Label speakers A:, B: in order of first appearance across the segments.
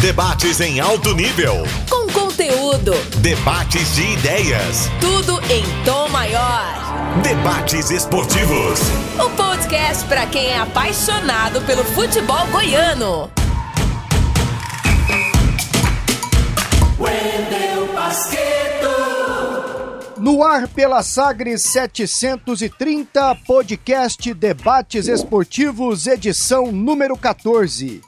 A: Debates em alto nível.
B: Com conteúdo.
A: Debates de ideias.
B: Tudo em tom maior.
A: Debates esportivos.
B: O podcast para quem é apaixonado pelo futebol goiano.
C: Wendel Basqueto.
D: No ar pela Sagres 730, podcast Debates Esportivos, edição número 14.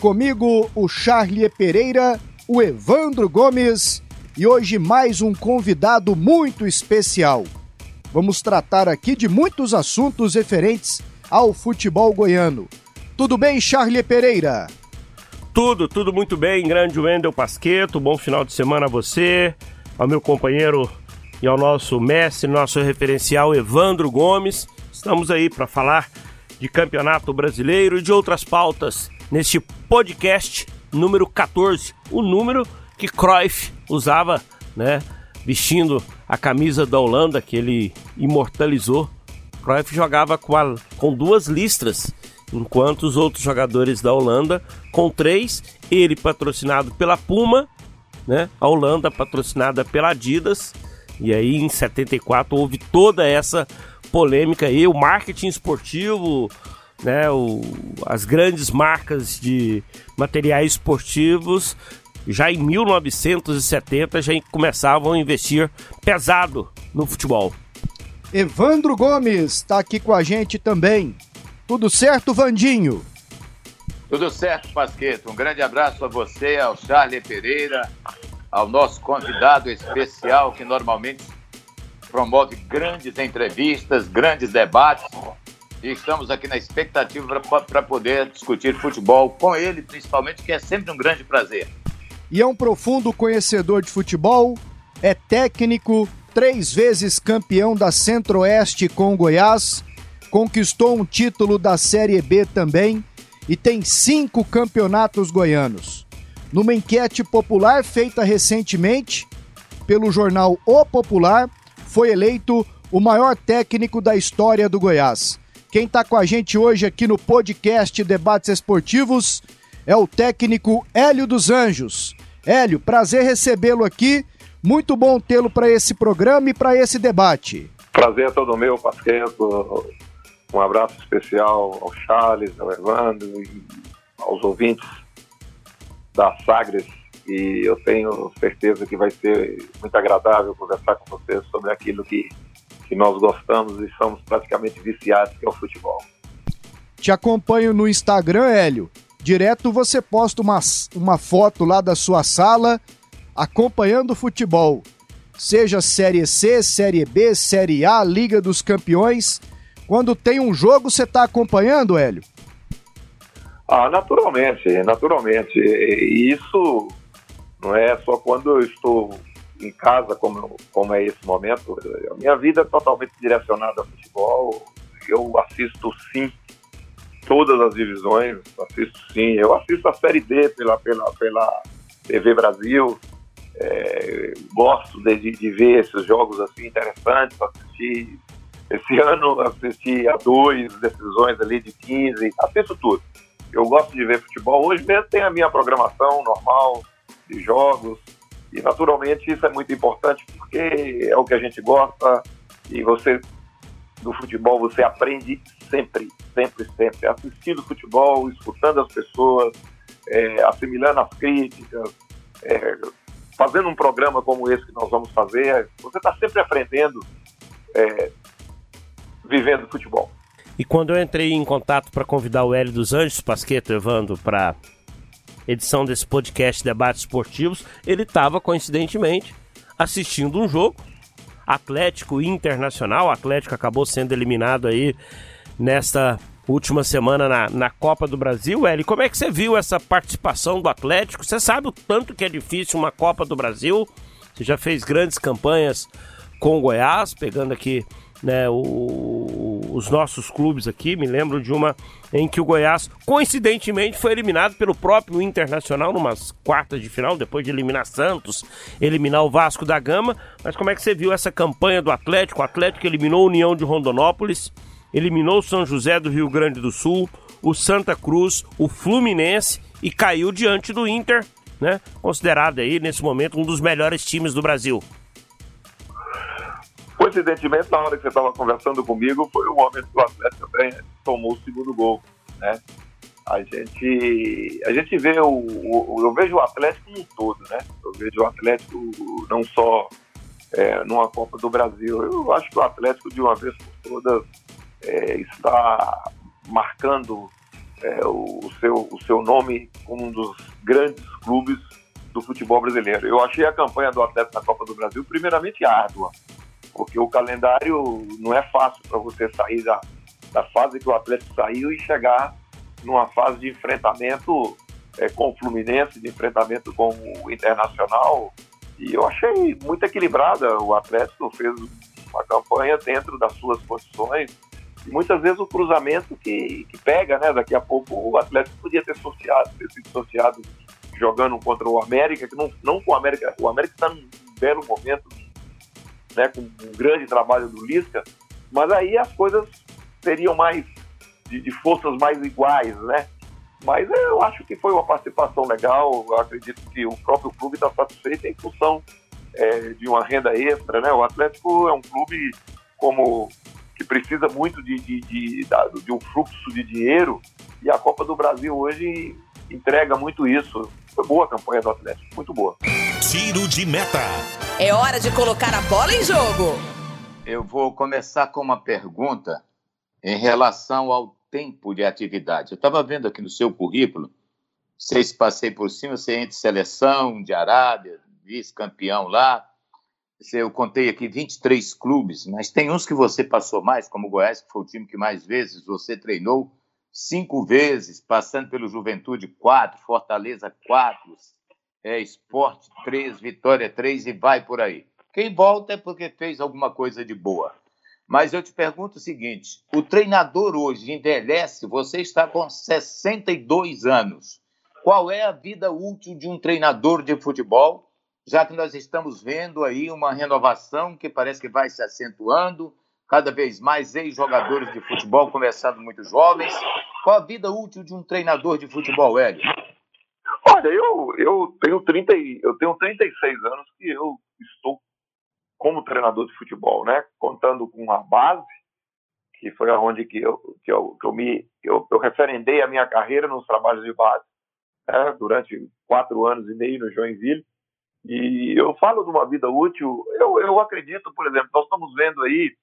D: Comigo, o Charlie Pereira, o Evandro Gomes e hoje mais um convidado muito especial. Vamos tratar aqui de muitos assuntos referentes ao futebol goiano. Tudo bem, Charlie Pereira?
E: Tudo, tudo muito bem, grande Wendel Pasqueto. Bom final de semana a você, ao meu companheiro e ao nosso mestre, nosso referencial Evandro Gomes. Estamos aí para falar de campeonato brasileiro e de outras pautas neste podcast número 14, o número que Cruyff usava, né, vestindo a camisa da Holanda que ele imortalizou. Cruyff jogava com, a, com duas listras, enquanto os outros jogadores da Holanda com três, ele patrocinado pela Puma, né, a Holanda patrocinada pela Adidas. E aí em 74 houve toda essa polêmica aí, o marketing esportivo né, o, as grandes marcas de materiais esportivos já em 1970 já começavam a investir pesado no futebol.
D: Evandro Gomes está aqui com a gente também. Tudo certo, Vandinho?
F: Tudo certo, Pasqueto. Um grande abraço a você, ao Charlie Pereira, ao nosso convidado especial que normalmente promove grandes entrevistas, grandes debates e estamos aqui na expectativa para poder discutir futebol com ele, principalmente, que é sempre um grande prazer.
D: E é um profundo conhecedor de futebol, é técnico, três vezes campeão da Centro-Oeste com Goiás, conquistou um título da Série B também e tem cinco campeonatos goianos. Numa enquete popular feita recentemente pelo jornal O Popular, foi eleito o maior técnico da história do Goiás. Quem está com a gente hoje aqui no podcast Debates Esportivos é o técnico Hélio dos Anjos. Hélio, prazer recebê-lo aqui. Muito bom tê-lo para esse programa e para esse debate.
G: Prazer é todo meu, Pasqueto. Um abraço especial ao Charles, ao Evandro e aos ouvintes da Sagres. E eu tenho certeza que vai ser muito agradável conversar com vocês sobre aquilo que que nós gostamos e somos praticamente viciados, que é o futebol.
D: Te acompanho no Instagram, Hélio. Direto você posta uma, uma foto lá da sua sala acompanhando o futebol. Seja Série C, Série B, Série A, Liga dos Campeões. Quando tem um jogo, você está acompanhando, Hélio?
G: Ah, naturalmente, naturalmente. E isso não é só quando eu estou em casa, como, como é esse momento, a minha vida é totalmente direcionada ao futebol. Eu assisto sim todas as divisões, assisto sim. Eu assisto a Série D pela, pela, pela TV Brasil. É, gosto de, de, ver esses jogos assim interessantes. Assisti esse ano, assisti a dois decisões ali de 15, assisto tudo. Eu gosto de ver futebol. Hoje mesmo tem a minha programação normal de jogos. E naturalmente isso é muito importante porque é o que a gente gosta e você do futebol você aprende sempre, sempre, sempre, assistindo futebol, escutando as pessoas, é, assimilando as críticas, é, fazendo um programa como esse que nós vamos fazer, você está sempre aprendendo, é, vivendo futebol.
E: E quando eu entrei em contato para convidar o Hélio dos Anjos, Pasqueto, Evandro, para edição desse podcast Debates Esportivos, ele estava, coincidentemente, assistindo um jogo. Atlético Internacional. O Atlético acabou sendo eliminado aí nesta última semana na, na Copa do Brasil. Eli, como é que você viu essa participação do Atlético? Você sabe o tanto que é difícil uma Copa do Brasil? Você já fez grandes campanhas com o Goiás, pegando aqui né, o, os nossos clubes aqui. Me lembro de uma em que o Goiás, coincidentemente, foi eliminado pelo próprio Internacional numas quartas de final, depois de eliminar Santos, eliminar o Vasco da Gama. Mas como é que você viu essa campanha do Atlético? O Atlético eliminou a União de Rondonópolis, eliminou o São José do Rio Grande do Sul, o Santa Cruz, o Fluminense e caiu diante do Inter, né? Considerado aí nesse momento um dos melhores times do Brasil.
G: Coincidentemente, na hora que você estava conversando comigo, foi o momento que o Atlético também tomou o segundo gol, né? A gente, a gente vê o, o eu vejo o Atlético no todo, né? Eu vejo o Atlético não só é, numa Copa do Brasil. Eu acho que o Atlético de uma vez por todas é, está marcando é, o, seu, o seu nome como um dos grandes clubes do futebol brasileiro. Eu achei a campanha do Atlético na Copa do Brasil primeiramente árdua porque o calendário não é fácil para você sair da, da fase que o Atlético saiu e chegar numa fase de enfrentamento é, com o Fluminense, de enfrentamento com o Internacional. E eu achei muito equilibrada. O Atlético fez uma campanha dentro das suas condições. E muitas vezes o cruzamento que, que pega, né? Daqui a pouco o Atlético podia ter sorteado, ter sido sorteado jogando contra o América, que não, não com o América. O América está num belo momento né, com um grande trabalho do Lisca, mas aí as coisas seriam mais de, de forças mais iguais, né? Mas eu acho que foi uma participação legal. Eu acredito que o próprio clube está satisfeito em função é, de uma renda extra, né? O Atlético é um clube como que precisa muito de, de, de, de um fluxo de dinheiro e a Copa do Brasil hoje entrega muito isso. Foi boa a campanha do Atlético, muito boa.
A: Tiro de meta.
B: É hora de colocar a bola em jogo.
F: Eu vou começar com uma pergunta em relação ao tempo de atividade. Eu estava vendo aqui no seu currículo, vocês passei por cima, você é entre seleção de Arábia, vice-campeão lá. Eu contei aqui 23 clubes, mas tem uns que você passou mais, como o Goiás, que foi o time que mais vezes você treinou, cinco vezes, passando pelo Juventude, quatro, Fortaleza, quatro, é, Esporte 3, Vitória 3 e vai por aí. Quem volta é porque fez alguma coisa de boa. Mas eu te pergunto o seguinte: o treinador hoje envelhece, você está com 62 anos. Qual é a vida útil de um treinador de futebol? Já que nós estamos vendo aí uma renovação que parece que vai se acentuando, cada vez mais ex-jogadores de futebol, começando muito jovens. Qual a vida útil de um treinador de futebol, Hélio?
G: Olha, eu, eu, tenho 30, eu tenho 36 anos que eu estou como treinador de futebol, né? Contando com a base, que foi aonde que eu, que eu, que eu me eu, eu referendei a minha carreira nos trabalhos de base, né? durante quatro anos e meio no Joinville. E eu falo de uma vida útil. Eu, eu acredito, por exemplo, nós estamos vendo aí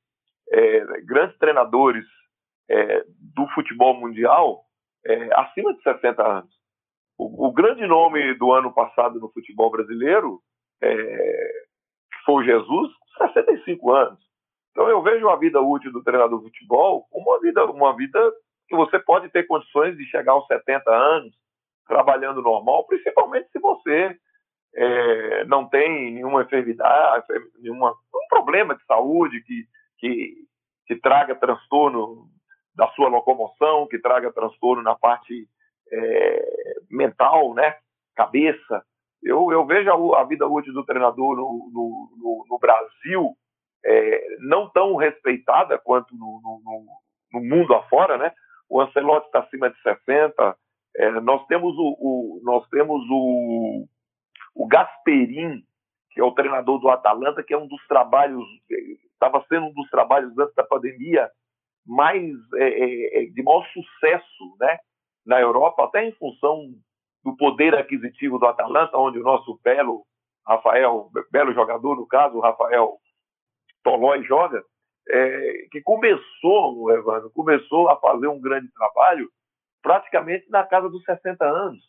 G: é, grandes treinadores é, do futebol mundial é, acima de 60 anos. O, o, grande nome do ano passado no futebol brasileiro é, foi Jesus, 65 anos. Então eu vejo a vida útil do treinador de futebol como uma vida, uma vida que você pode ter condições de chegar aos 70 anos trabalhando normal, principalmente se você é, não tem nenhuma enfermidade, nenhuma, um problema de saúde que, que, que traga transtorno da sua locomoção, que traga transtorno na parte é, mental, né? Cabeça. Eu, eu vejo a, a, vida útil do treinador no, no, no, no Brasil é, não tão respeitada quanto no, no, mundo afora, né? O Ancelotti está acima de 60. É, nós temos o, o, nós temos o, o Gasperin, que é o treinador do Atalanta, que é um dos trabalhos, estava sendo um dos trabalhos antes da pandemia mais é, é, é de maior sucesso, né? na Europa, até em função do poder aquisitivo do Atalanta, onde o nosso belo Rafael, belo jogador, no caso, o Rafael Tolói joga, é, que começou, Evandro, começou a fazer um grande trabalho praticamente na casa dos 60 anos.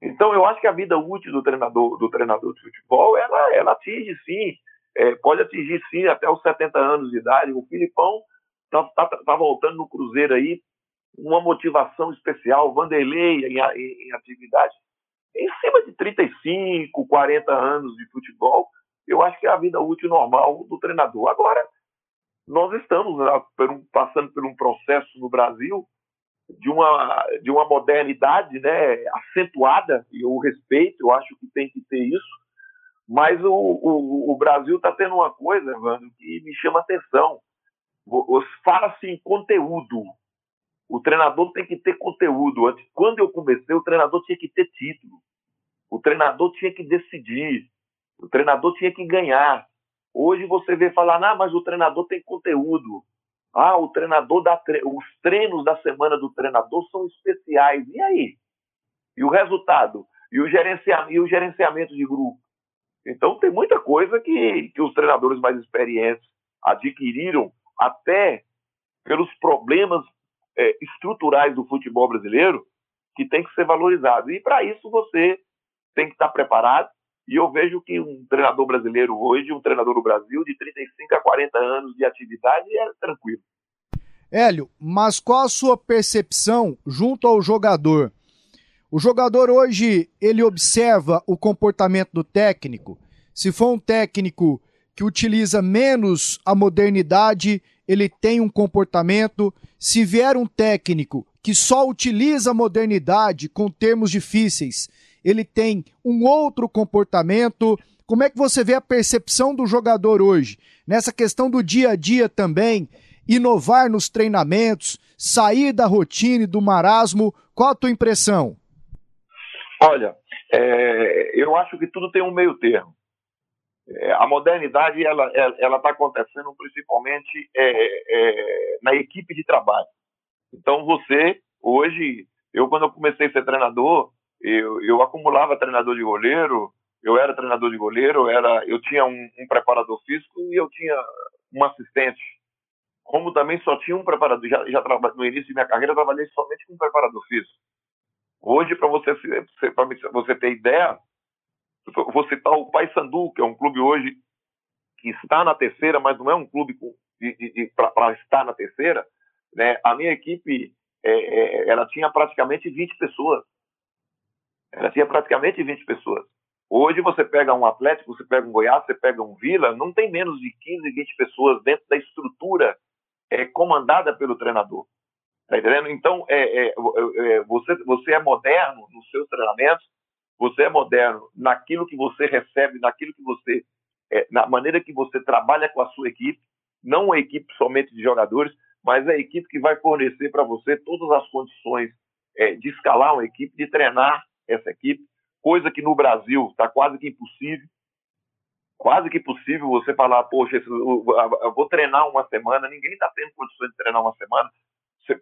G: Então, eu acho que a vida útil do treinador, do treinador de futebol, ela, ela atinge sim, é, pode atingir sim até os 70 anos de idade. O Filipão está tá, tá voltando no Cruzeiro aí. Uma motivação especial, Vanderlei em, em, em atividade. Em cima de 35, 40 anos de futebol, eu acho que é a vida útil normal do treinador. Agora, nós estamos né, passando por um processo no Brasil de uma, de uma modernidade né, acentuada, e eu respeito, eu acho que tem que ter isso, mas o, o, o Brasil está tendo uma coisa, Evandro, que me chama atenção. Fala-se em conteúdo, O treinador tem que ter conteúdo. Antes, quando eu comecei, o treinador tinha que ter título. O treinador tinha que decidir. O treinador tinha que ganhar. Hoje você vê falar, ah, mas o treinador tem conteúdo. Ah, o treinador dá tre... os treinos da semana do treinador são especiais. E aí? E o resultado? E o, gerencia... e o gerenciamento de grupo? Então tem muita coisa que, que os treinadores mais experientes adquiriram até pelos problemas é, estruturais do futebol brasileiro que tem que ser valorizado. E para isso você tem que estar preparado. E eu vejo que um treinador brasileiro hoje, um treinador do Brasil de 35 a 40 anos de atividade é tranquilo.
D: Hélio, mas qual a sua percepção junto ao jogador? O jogador hoje, ele observa o comportamento do técnico. Se for um técnico que utiliza menos a modernidade, ele tem um comportamento. Se vier um técnico que só utiliza a modernidade com termos difíceis, ele tem um outro comportamento. Como é que você vê a percepção do jogador hoje? Nessa questão do dia a dia também, inovar nos treinamentos, sair da rotina e do marasmo. Qual a tua impressão?
G: Olha, é, eu acho que tudo tem um meio termo. É, a modernidade ela ela está acontecendo principalmente é, é, na equipe de trabalho. Então você hoje, eu quando eu comecei a ser treinador, eu, eu acumulava treinador de goleiro, eu era treinador de goleiro, eu era eu tinha um, um preparador físico e eu tinha um assistente. Como também só tinha um preparador, já, já no início da minha carreira eu trabalhei somente com um preparador físico. Hoje, para você, você ter ideia, vou citar o Paysandu, que é um clube hoje que está na terceira, mas não é um clube para estar na terceira. Né? A minha equipe é, é, ela tinha praticamente 20 pessoas. Ela tinha praticamente 20 pessoas. Hoje você pega um Atlético, você pega um Goiás, você pega um Vila, não tem menos de 15, 20 pessoas dentro da estrutura é, comandada pelo treinador. Tá entendendo? Então, é, é, é, você, você é moderno nos seus treinamentos, você é moderno naquilo que você recebe, naquilo que você, é, na maneira que você trabalha com a sua equipe, não uma equipe somente de jogadores, mas a equipe que vai fornecer para você todas as condições é, de escalar uma equipe, de treinar essa equipe, coisa que no Brasil está quase que impossível. Quase que impossível você falar, poxa, eu vou treinar uma semana, ninguém está tendo condições de treinar uma semana.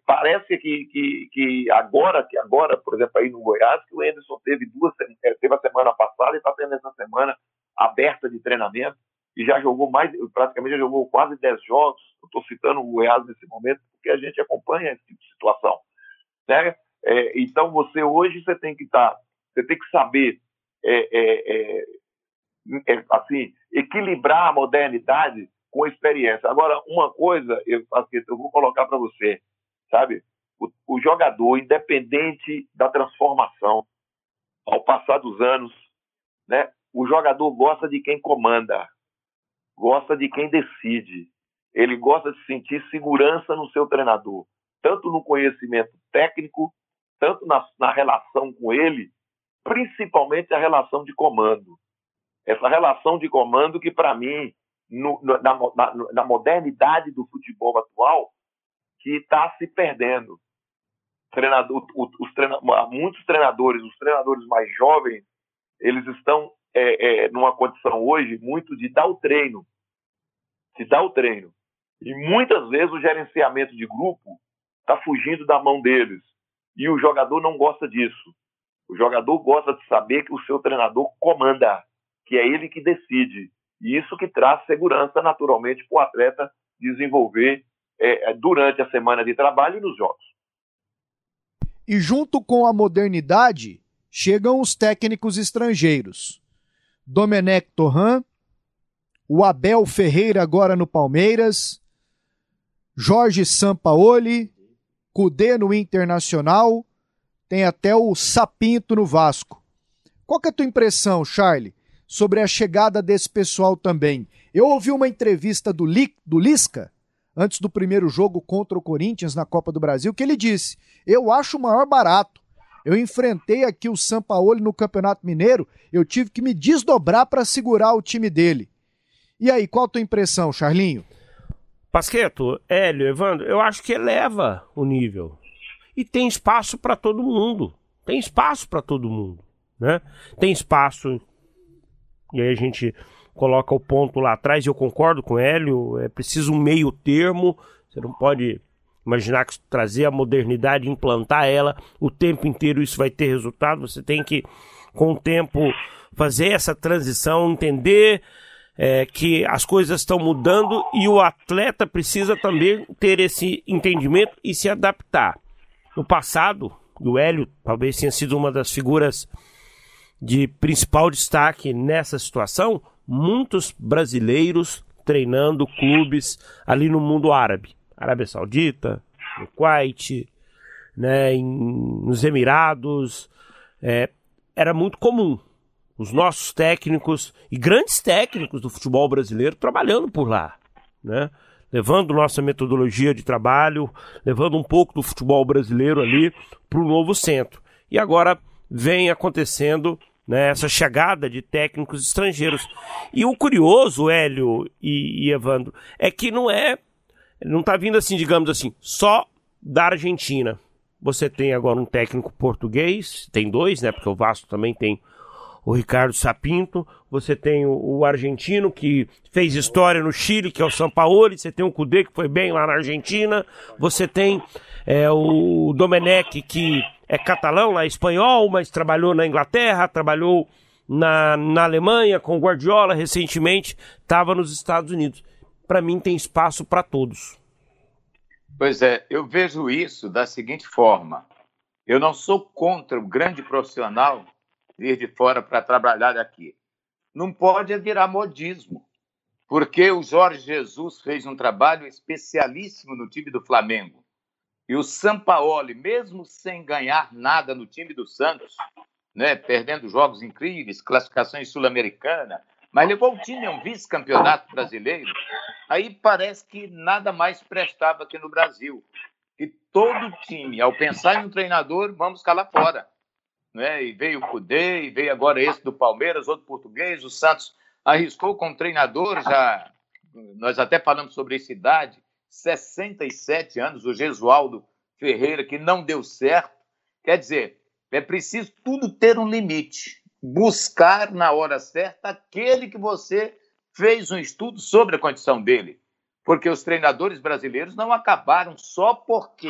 G: Parece que, que, que agora, que agora, por exemplo, aí no Goiás, que o Anderson teve duas, é, teve a semana passada e está tendo essa semana aberta de treinamento e já jogou mais, praticamente já jogou quase 10 jogos. Estou citando o Goiás nesse momento porque a gente acompanha esse tipo de situação. Né? É, então você hoje você tem que estar, tá, você tem que saber é, é, é, é, assim equilibrar a modernidade com a experiência. Agora uma coisa eu, assim, eu vou colocar para você sabe? O, o jogador, independente da transformação, ao passar dos anos, né? O jogador gosta de quem comanda, gosta de quem decide. Ele gosta de sentir segurança no seu treinador, tanto no conhecimento técnico, tanto na, na relação com ele, principalmente a relação de comando. Essa relação de comando que, para mim, no, na, na, na, modernidade do futebol atual, que está se perdendo. Treinador, os treina, muitos treinadores, os treinadores mais jovens, eles estão é, é, numa condição hoje muito de dar o treino, de dar o treino. E muitas vezes o gerenciamento de grupo está fugindo da mão deles. E o jogador não gosta disso. O jogador gosta de saber que o seu treinador comanda, que é ele que decide. E isso que traz segurança, naturalmente, para o atleta desenvolver é, é, durante a semana de trabalho e nos jogos.
D: E junto com a modernidade, chegam os técnicos estrangeiros. Domenech Torran, o Abel Ferreira agora no Palmeiras, Jorge Sampaoli, Cudê no Internacional, tem até o Sapinto no Vasco. Qual que é a tua impressão, Charlie, sobre a chegada desse pessoal também? Eu ouvi uma entrevista do, Li, do Lisca, antes do primeiro jogo contra o Corinthians na Copa do Brasil, que ele disse: Eu acho o maior barato. Eu enfrentei aqui o Sampaoli no Campeonato Mineiro, eu tive que me desdobrar para segurar o time dele. E aí, qual a tua impressão, Charlinho?
E: Pasqueto, Hélio, Evandro, eu acho que eleva o nível. e tem espaço para todo mundo. Tem espaço para todo mundo, né? Tem espaço e aí a gente coloca o ponto lá atrás, eu concordo com o Hélio, é preciso um meio termo, você não pode imaginar que trazer a modernidade, implantar ela o tempo inteiro, isso vai ter resultado, você tem que, com o tempo, fazer essa transição, entender é, que as coisas estão mudando e o atleta precisa também ter esse entendimento e se adaptar. No passado, o Hélio talvez tenha sido uma das figuras de principal destaque nessa situação, muitos brasileiros treinando clubes ali no mundo árabe. Arábia Saudita, no Kuwait, né, em, nos Emirados. É, era muito comum os nossos técnicos e grandes técnicos do futebol brasileiro trabalhando por lá, né? levando nossa metodologia de trabalho, levando um pouco do futebol brasileiro ali para o novo centro. E agora vem acontecendo né, essa chegada de técnicos estrangeiros. E o curioso, Hélio e, e Evandro, é que não é, não está vindo assim, digamos assim, só da Argentina. Você tem agora um técnico português, tem dois, né? Porque o Vasco também tem o Ricardo Sapinto, você tem o, o, argentino que fez história no Chile, que é o Sampaoli, você tem o Cudê que foi bem lá na Argentina, você tem é, o Domenech que é catalão, é espanhol, mas trabalhou na Inglaterra, trabalhou na, na Alemanha com Guardiola recentemente, estava nos Estados Unidos. Para mim tem espaço para todos.
F: Pois é, eu vejo isso da seguinte forma. Eu não sou contra o grande profissional vir de fora para trabalhar aqui. Não pode virar modismo, porque o Jorge Jesus fez um trabalho especialíssimo no time do Flamengo. E o Sampaoli, mesmo sem ganhar nada no time do Santos, né, perdendo jogos incríveis, classificações sul-americana, mas levou o time a um vice-campeonato brasileiro, aí parece que nada mais prestava aqui no Brasil. E todo time, ao pensar em um treinador, vamos calar fora. Né? E veio o Cudê, e veio agora esse do Palmeiras, outro português, o Santos arriscou com treinador, já nós até falamos sobre essa idade, 67 anos, o Gesualdo Ferreira, que não deu certo. Quer dizer, é preciso tudo ter um limite. Buscar na hora certa aquele que você fez um estudo sobre a condição dele. Porque os treinadores brasileiros não acabaram só porque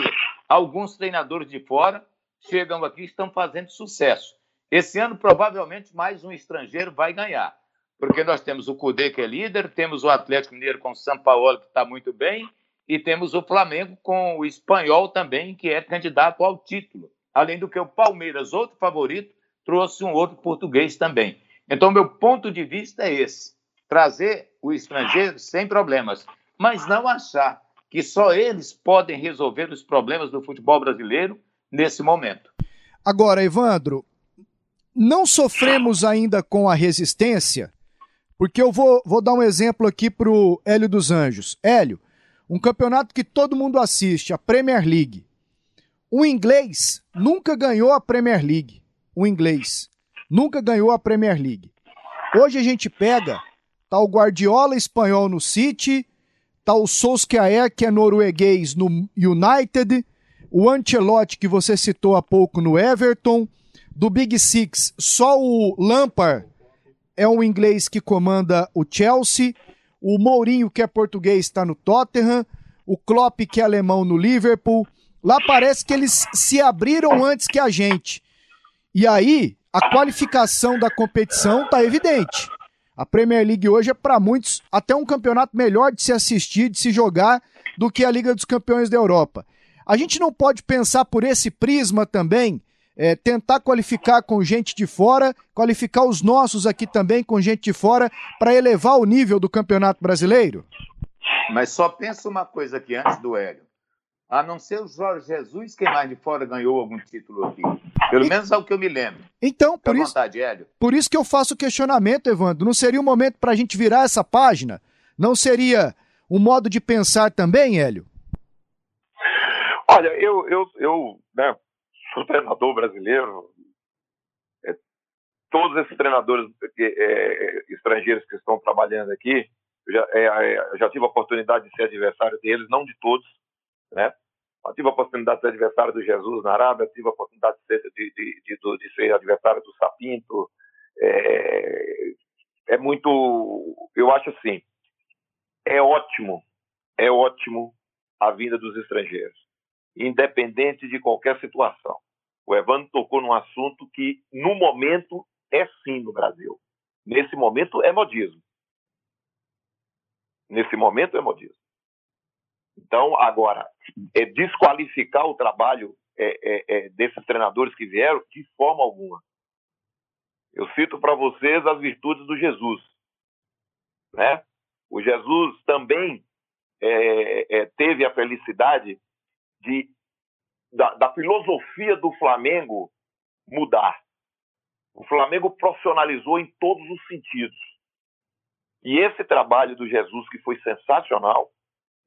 F: alguns treinadores de fora chegam aqui e estão fazendo sucesso. Esse ano, provavelmente, mais um estrangeiro vai ganhar. Porque nós temos o Cudê, que é líder, temos o Atlético Mineiro com o São Paulo, que está muito bem, e temos o Flamengo com o espanhol também, que é candidato ao título. Além do que o Palmeiras, outro favorito, trouxe um outro português também. Então, meu ponto de vista é esse: trazer o estrangeiro sem problemas, mas não achar que só eles podem resolver os problemas do futebol brasileiro nesse momento.
D: Agora, Evandro, não sofremos ainda com a resistência, porque eu vou, vou dar um exemplo aqui para o Hélio dos Anjos. Hélio, um campeonato que todo mundo assiste, a Premier League. O inglês nunca ganhou a Premier League. O inglês nunca ganhou a Premier League. Hoje a gente pega, tá o Guardiola espanhol no City, tá o Solskjaer que é norueguês no United, o Ancelotti que você citou há pouco no Everton, do Big Six só o Lampard é um inglês que comanda o Chelsea o Mourinho, que é português, está no Tottenham, o Klopp, que é alemão, no Liverpool. Lá parece que eles se abriram antes que a gente. E aí, a qualificação da competição está evidente. A Premier League hoje é para muitos até um campeonato melhor de se assistir, de se jogar, do que a Liga dos Campeões da Europa. A gente não pode pensar por esse prisma também é, tentar qualificar com gente de fora, qualificar os nossos aqui também com gente de fora, para elevar o nível do Campeonato Brasileiro?
F: Mas só pensa uma coisa aqui antes do Hélio. A não ser o Jorge Jesus, quem mais de fora ganhou algum título aqui. Pelo menos é o que eu me lembro.
D: Então, por isso, vontade, Hélio. por isso que eu faço o questionamento, Evandro. Não seria o um momento para a gente virar essa página? Não seria um modo de pensar também, Hélio?
G: Olha, eu, eu, eu né, o treinador brasileiro, é, todos esses treinadores é, é, estrangeiros que estão trabalhando aqui, eu já, é, é, já tive a oportunidade de ser adversário deles, não de todos, né? Eu tive a oportunidade de ser adversário do Jesus na Arábia, tive a oportunidade de ser, de, de, de, de ser adversário do Sapinto. É, é muito. Eu acho assim. É ótimo, é ótimo a vinda dos estrangeiros, independente de qualquer situação. O Evandro tocou num assunto que, no momento, é sim no Brasil. Nesse momento, é modismo. Nesse momento, é modismo. Então, agora, é desqualificar o trabalho é, é, é, desses treinadores que vieram de forma alguma. Eu cito para vocês as virtudes do Jesus. Né? O Jesus também é, é, teve a felicidade de, da, da filosofia do Flamengo mudar. O Flamengo profissionalizou em todos os sentidos. E esse trabalho do Jesus, que foi sensacional,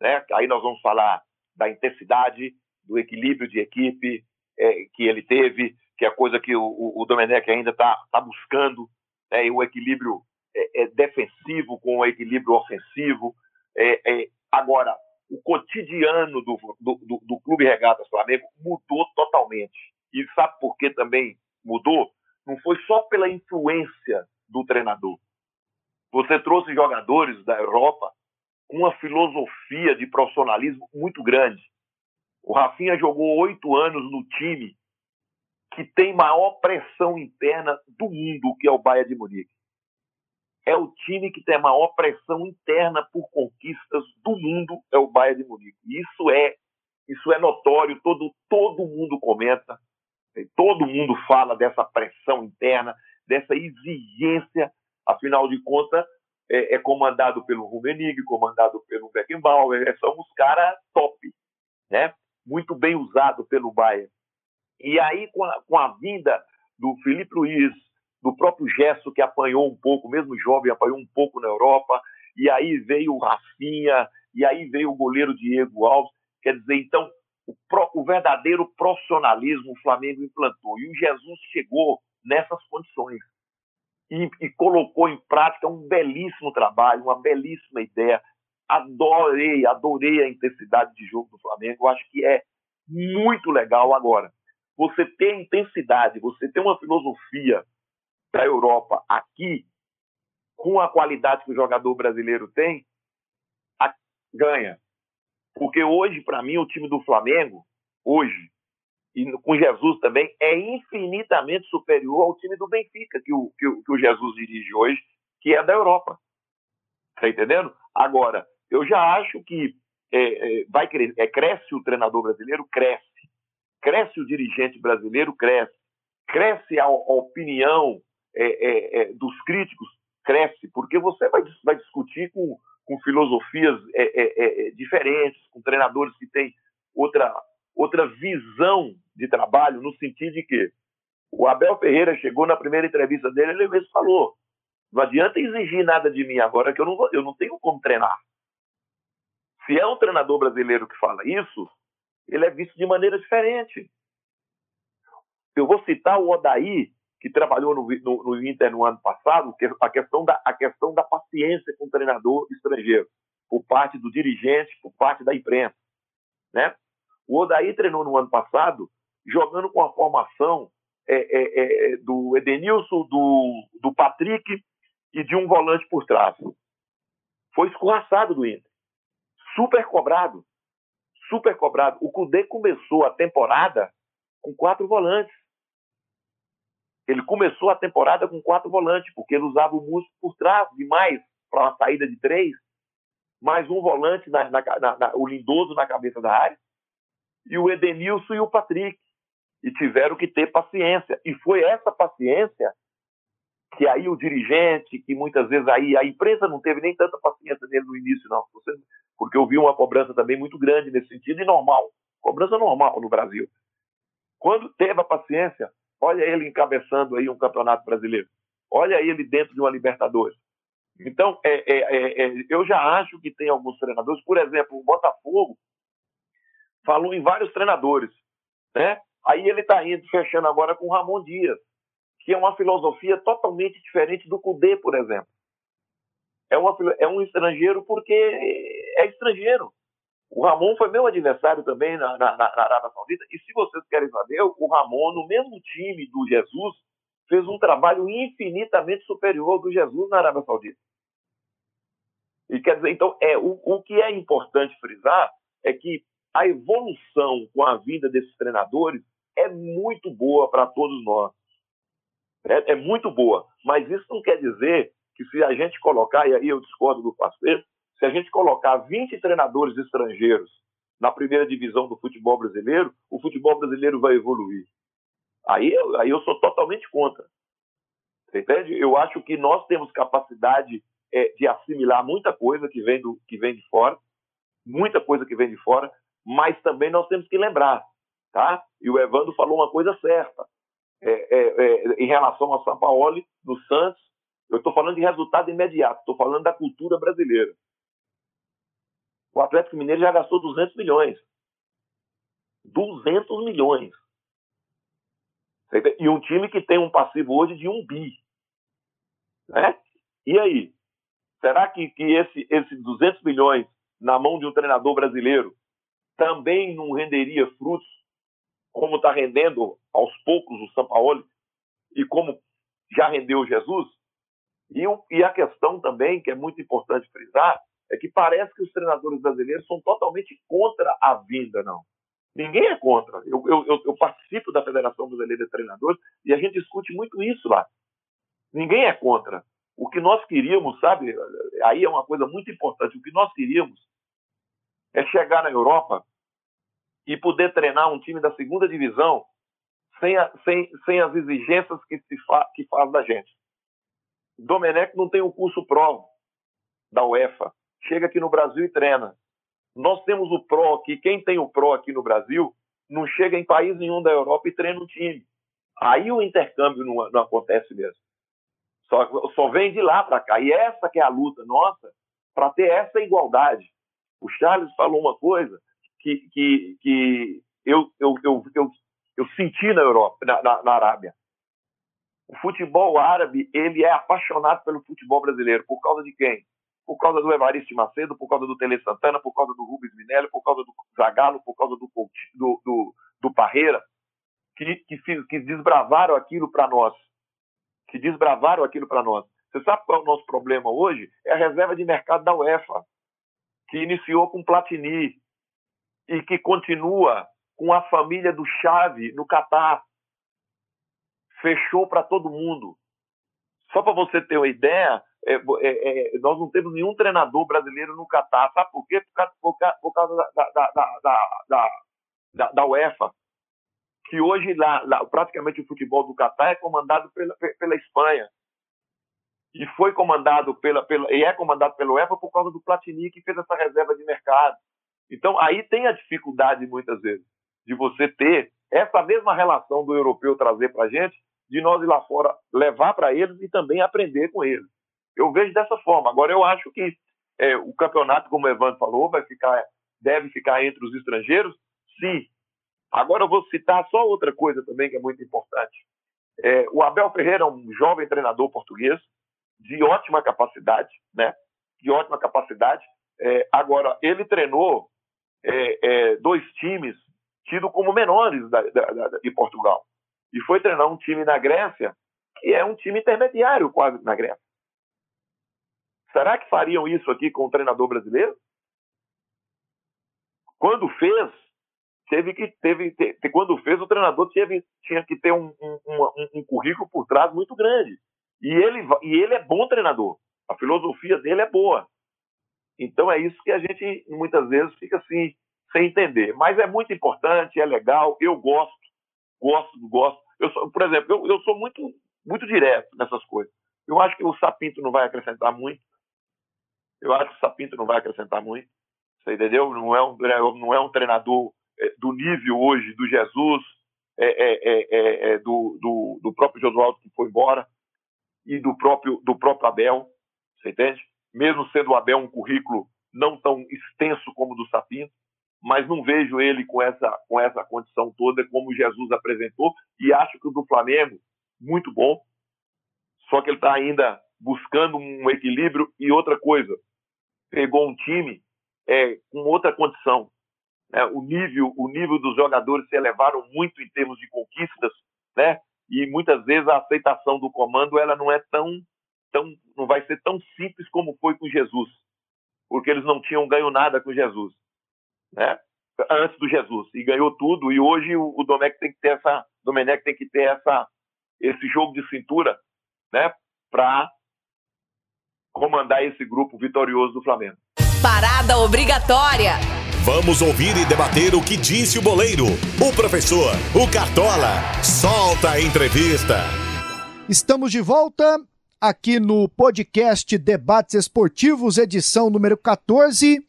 G: né? aí nós vamos falar da intensidade, do equilíbrio de equipe é, que ele teve, que é coisa que o, o Domenech ainda está tá buscando, né? o equilíbrio é, é defensivo com o equilíbrio ofensivo. É, é, agora, o cotidiano do, do, do, do Clube Regatas Flamengo mudou totalmente. E sabe por que também mudou? Não foi só pela influência do treinador. Você trouxe jogadores da Europa com uma filosofia de profissionalismo muito grande. O Rafinha jogou oito anos no time que tem maior pressão interna do mundo, que é o Bayern de Munique. É o time que tem a maior pressão interna por conquistas do mundo, é o Bayern de Munique. Isso é, isso é notório, todo, todo mundo comenta, todo mundo fala dessa pressão interna, dessa exigência, afinal de contas, é, é comandado pelo Rumenig, comandado pelo Beckenbauer, é, são os caras top, né? muito bem usado pelo Bayern. E aí, com a, com a vinda do Felipe Luiz, do próprio Gesso, que apanhou um pouco, mesmo jovem, apanhou um pouco na Europa, e aí veio o Rafinha, e aí veio o goleiro Diego Alves. Quer dizer, então, o, pro, o verdadeiro profissionalismo o Flamengo implantou. E o Jesus chegou nessas condições. E, e, colocou em prática um belíssimo trabalho, uma belíssima ideia. Adorei, adorei a intensidade de jogo do Flamengo. Eu acho que é muito legal agora você ter intensidade, você ter uma filosofia da Europa aqui, com a qualidade que o jogador brasileiro tem, a, ganha. Porque hoje, para mim, o time do Flamengo, hoje, e com Jesus também, é infinitamente superior ao time do Benfica, que o, que o, que o Jesus dirige hoje, que é da Europa. Tá entendendo? Agora, eu já acho que é, é, vai crescer, é, cresce o treinador brasileiro, cresce cresce o dirigente brasileiro, cresce, cresce a, a opinião é, é, é, dos críticos, cresce, porque você vai, vai discutir com, com filosofias é, é, diferentes, com treinadores que têm outra, outra visão de trabalho, no sentido de que o Abel Ferreira chegou na primeira entrevista dele, ele mesmo falou: não adianta exigir nada de mim agora que eu não, eu não tenho como treinar. Se é um treinador brasileiro que fala isso, ele é visto de maneira diferente. Eu vou citar o Odaí, que trabalhou no, no, no Inter no ano passado, que a questão, da, a questão da paciência com o treinador estrangeiro, por parte do dirigente, por parte da imprensa. Né? O Odaí treinou no ano passado, jogando com a formação é, é, é, do Edenilson, do, do Patrick e de um volante por trás. Foi escorraçado do Inter. Super cobrado super cobrado. O Cudê começou a temporada com quatro volantes. Ele começou a temporada com quatro volantes, porque ele usava o músculo por trás demais para uma saída de três, mais um volante, na, na, na, o Lindoso na cabeça da área, e o Edenilson e o Patrick. E tiveram que ter paciência. E foi essa paciência que aí o dirigente, que muitas vezes aí a imprensa não teve nem tanta paciência dele no início, não. Porque eu vi uma cobrança também muito grande nesse sentido e normal. Cobrança normal no Brasil. Quando teve a paciência, olha ele encabeçando aí um campeonato brasileiro. Olha ele dentro de uma Libertadores. Então, é, é, é, é eu já acho que tem alguns treinadores, por exemplo, o Botafogo falou em vários treinadores, né? Aí ele está indo fechando agora com o Ramon Dias, que é uma filosofia totalmente diferente do Cudê, por exemplo. É, uma, é um estrangeiro porque é estrangeiro. O Ramon foi meu adversário também na, na, na Arábia Saudita. E se vocês querem saber, o Ramon, no mesmo time do Jesus, fez um trabalho infinitamente superior ao do Jesus na Arábia Saudita. E quer dizer, então, é, o, o que é importante frisar é que a evolução com a vinda desses treinadores é muito boa para todos nós. É, é, muito boa. Mas isso não quer dizer que se a gente colocar, e aí eu discordo do parceiro, se a gente colocar 20 treinadores estrangeiros na primeira divisão do futebol brasileiro, o futebol brasileiro vai evoluir. Aí, aí eu sou totalmente contra. Você entende? Eu acho que nós temos capacidade é, de assimilar muita coisa que vem, do, que vem de fora, muita coisa que vem de fora, mas também nós temos que lembrar, tá? E o Evandro falou uma coisa certa. É, é, é em relação ao Sampaoli, no Santos, eu estou falando de resultado imediato, estou falando da cultura brasileira. O Atlético Mineiro já gastou 200 milhões. 200 milhões. E um time que tem um passivo hoje de um bi. Né? E aí? Será que, que esse, esse 200 milhões na mão de um treinador brasileiro também não renderia frutos como está rendendo aos poucos o Sampaoli e como já rendeu Jesus? E, e a questão também, que é muito importante frisar, é que parece que os treinadores brasileiros são totalmente contra a vinda, não. Ninguém é contra. Eu, eu, eu, participo da Federação Brasileira de Treinadores e a gente discute muito isso lá. Ninguém é contra. O que nós queríamos, sabe? Aí é uma coisa muito importante. O que nós queríamos é chegar na Europa e poder treinar um time da segunda divisão sem, a, sem, sem as exigências que se fa, que faz da gente. Domenech não tem o curso Pro da UEFA. Chega aqui no Brasil e treina. Nós temos o Pro aqui. Quem tem o Pro aqui no Brasil não chega em país nenhum da Europa e treina um time. Aí o intercâmbio não, não acontece mesmo. Só, só vem de lá para cá. E essa que é a luta nossa para ter essa igualdade. O Charles falou uma coisa que, que, que eu, eu, eu, eu, eu senti na Europa, na, na, na Arábia. O futebol árabe ele é apaixonado pelo futebol brasileiro. Por causa de quem? Por causa do Evaristo Macedo, por causa do Tele Santana, por causa do Rubens Minelli, por causa do Zagallo, por causa do, do, do, do Parreira, que, que, que desbravaram aquilo para nós que desbravaram aquilo para nós. Você sabe qual é o nosso problema hoje? É a reserva de mercado da UEFA, que iniciou com Platini e que continua com a família do Chave no Catar. Fechou para todo mundo. Só para você ter uma ideia, é, é, é, nós não temos nenhum treinador brasileiro no Catar. Sabe por quê? Por causa, por por causa da, da, da, da, da UEFA que hoje lá, lá, praticamente o futebol do Catar é comandado pela, pela Espanha e foi comandado pela, pela e é comandado pelo UEFA por causa do Platini que fez essa reserva de mercado. Então aí tem a dificuldade muitas vezes de você ter essa mesma relação do europeu trazer para a gente, de nós ir lá fora levar para eles e também aprender com eles. Eu vejo dessa forma. Agora eu acho que é, o campeonato, como o Evandro falou, vai ficar deve ficar entre os estrangeiros, sim, Agora eu vou citar só outra coisa também que é muito importante. É, o Abel Ferreira é um jovem treinador português de ótima capacidade, né? De ótima capacidade. É, agora ele treinou é, é dois times tidos como menores da, da, da, de Portugal e foi treinar um time na Grécia que é um time intermediário quase na Grécia. Será que fariam isso aqui com o treinador brasileiro? Quando fez, teve que teve, quando fez o treinador teve, tinha que ter um, um, um, um, currículo por trás muito grande. E ele e ele é bom treinador. A filosofia dele é boa. Então é isso que a gente muitas vezes fica assim sem entender. Mas é muito importante é legal. Eu gosto gosto gosto. Eu sou, por exemplo eu, eu sou muito muito direto nessas coisas. Eu acho que o Sapinto não vai acrescentar muito eu acho que o Sapinto não vai acrescentar muito você entendeu não é um não é um treinador é, do nível hoje do Jesus, é é, é, é, do, do, do, próprio Josualdo que foi embora e do próprio, do próprio Abel, você entende? Mesmo sendo o Abel um currículo não tão extenso como o do Sapinto, mas não vejo ele com essa, com essa condição toda como Jesus apresentou e acho que o do Flamengo, muito bom, só que ele está ainda buscando um equilíbrio e outra coisa, pegou um time é, com outra condição. Né? O nível, o nível dos jogadores se elevaram muito em termos de conquistas, né? E muitas vezes a aceitação do comando ela não é tão, tão, não vai ser tão simples como foi com Jesus, porque eles não tinham ganho nada com Jesus, né? Antes do Jesus e ganhou tudo e hoje o, o Domecq tem que ter essa, Domenech tem que ter essa, esse jogo de cintura, né? Para comandar esse grupo vitorioso do Flamengo.
B: Parada obrigatória.
A: Vamos ouvir e debater o que disse o boleiro, o professor, o Cartola. Solta a entrevista.
D: Estamos de volta aqui no podcast Debates Esportivos, edição número 14.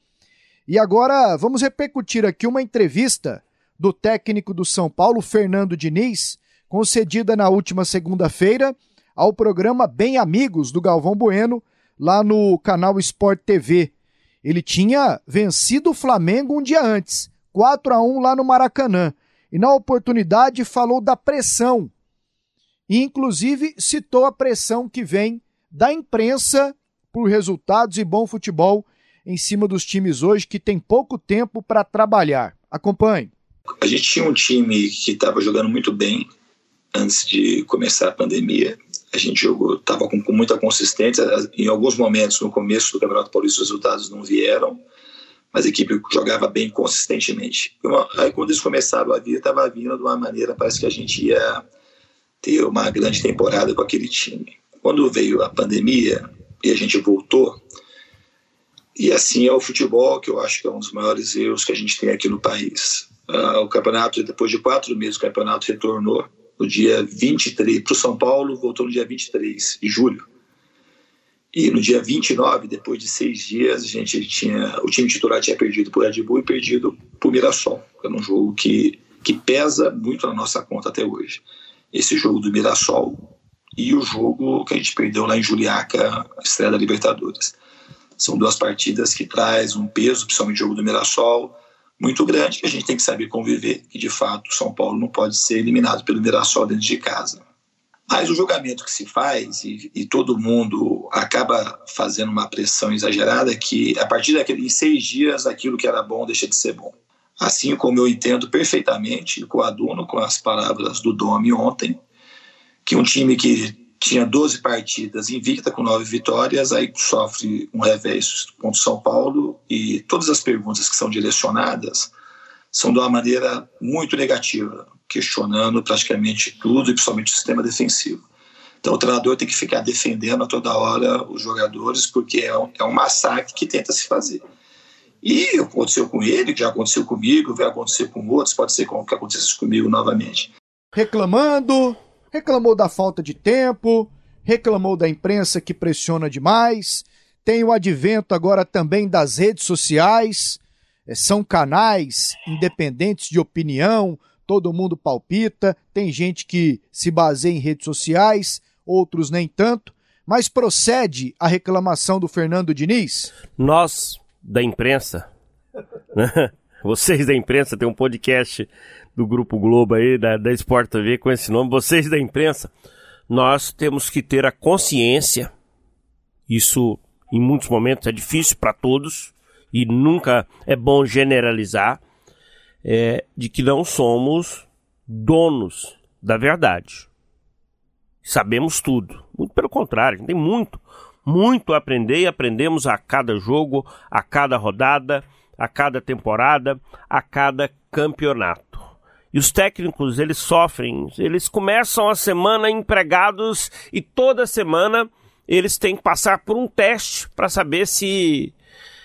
D: E agora vamos repercutir aqui uma entrevista do técnico do São Paulo, Fernando Diniz, concedida na última segunda-feira ao programa Bem Amigos do Galvão Bueno, lá no canal Sport TV. Ele tinha vencido o Flamengo um dia antes, 4 a 1 lá no Maracanã, e na oportunidade falou da pressão. E inclusive citou a pressão que vem da imprensa por resultados e bom futebol em cima dos times hoje que tem pouco tempo para trabalhar. Acompanhe.
H: A gente tinha um time que estava jogando muito bem antes de começar a pandemia a gente estava com, com, muita consistência. Em alguns momentos, no começo do Campeonato Paulista, os resultados não vieram, mas a equipe jogava bem consistentemente. Uma, aí, quando eles começaram a vir, estava vindo de uma maneira, parece que a gente ia ter uma grande temporada com aquele time. Quando veio a pandemia e a gente voltou, e assim é o futebol, que eu acho que é um dos maiores erros que a gente tem aqui no país. Uh, o campeonato, depois de quatro meses, o campeonato retornou no dia 23, para o São Paulo, voltou no dia 23 de julho. E no dia 29, depois de seis dias, a gente tinha, o time titular tinha perdido por Red Bull e perdido por Mirassol, que é um jogo que, que pesa muito na nossa conta até hoje. Esse jogo do Mirassol e o jogo que a gente perdeu lá em Juliaca, estreia da Libertadores. São duas partidas que traz um peso, principalmente o jogo do Mirassol, muito grande que a gente tem que saber conviver, que de fato São Paulo não pode ser eliminado pelo Mirassol dentro de casa. Mas o julgamento que se faz, e, e todo mundo acaba fazendo uma pressão exagerada, é que a partir daquele, em seis dias aquilo que era bom deixa de ser bom. Assim como eu entendo perfeitamente, coaduno com as palavras do Domi ontem, que um time que tinha 12 partidas invicta com nove vitórias, aí sofre um revés contra o São Paulo e todas as perguntas que são direcionadas são de uma maneira muito negativa, questionando praticamente tudo e principalmente o sistema defensivo. Então o treinador tem que ficar defendendo a toda hora os jogadores porque é um, é um massacre que tenta se fazer. E aconteceu com ele, já aconteceu comigo, vai acontecer com outros, pode ser que acontecesse comigo novamente.
D: Reclamando, reclamou da falta de tempo, reclamou da imprensa que pressiona demais, tem o advento agora também das redes sociais, é, são canais independentes de opinião, todo mundo palpita, tem gente que se baseia em redes sociais, outros nem tanto, mas procede a reclamação do Fernando Diniz?
E: Nós, da imprensa, né? Vocês da imprensa, tem um podcast do Grupo Globo aí, da, da Sport TV, com esse nome, vocês da imprensa, nós temos que ter a consciência, isso em muitos momentos é difícil para todos, e nunca é bom generalizar, é, de que não somos donos da verdade. Sabemos tudo. Muito pelo contrário, a gente tem muito, muito a aprender e aprendemos a cada jogo, a cada rodada, a cada temporada, a cada campeonato. E os técnicos, eles sofrem, eles começam a semana empregados e toda semana eles têm que passar por um teste para saber se,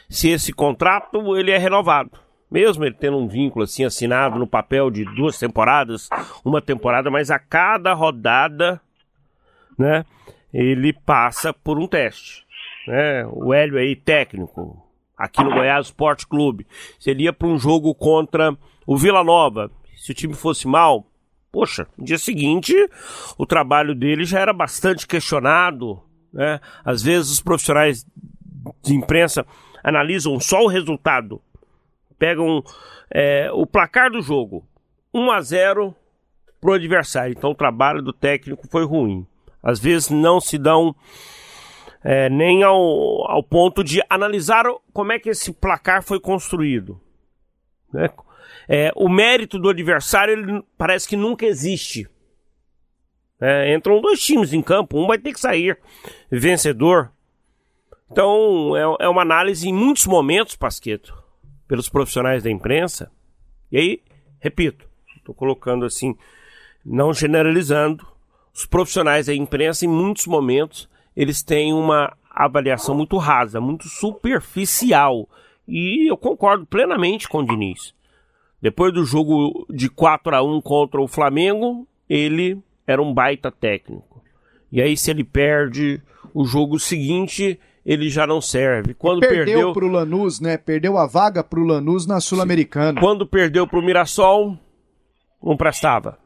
E: se esse contrato ele é renovado. Mesmo ele tendo um vínculo assim assinado no papel de duas temporadas, uma temporada, mas a cada rodada, né, ele passa por um teste. Né? O Hélio aí, técnico, aqui no Goiás Esporte Clube, seria para um jogo contra o Vila Nova se o time fosse mal, poxa, no dia seguinte o trabalho dele já era bastante questionado, né? Às vezes os profissionais de imprensa analisam só o resultado, pegam é, o placar do jogo, 1 a 0 pro adversário. Então o trabalho do técnico foi ruim. Às vezes não se dão é, nem ao, ao ponto de analisar como é que esse placar foi construído. Né? É, o mérito do adversário ele parece que nunca existe. É, entram dois times em campo, um vai ter que sair vencedor. Então é, é uma análise em muitos momentos, Pasqueto, pelos profissionais da imprensa. E aí, repito, estou colocando assim, não generalizando, os profissionais da imprensa em muitos momentos eles têm uma avaliação muito rasa, muito superficial. E eu concordo plenamente com o Diniz. Depois do jogo de 4 a 1 contra o Flamengo, ele era um baita técnico. E aí, se ele perde o jogo seguinte, ele já não serve. Quando
D: perdeu,
E: perdeu
D: pro Lanús, né? Perdeu a vaga pro Lanús na Sul-Americana.
E: Quando perdeu pro Mirassol, não prestava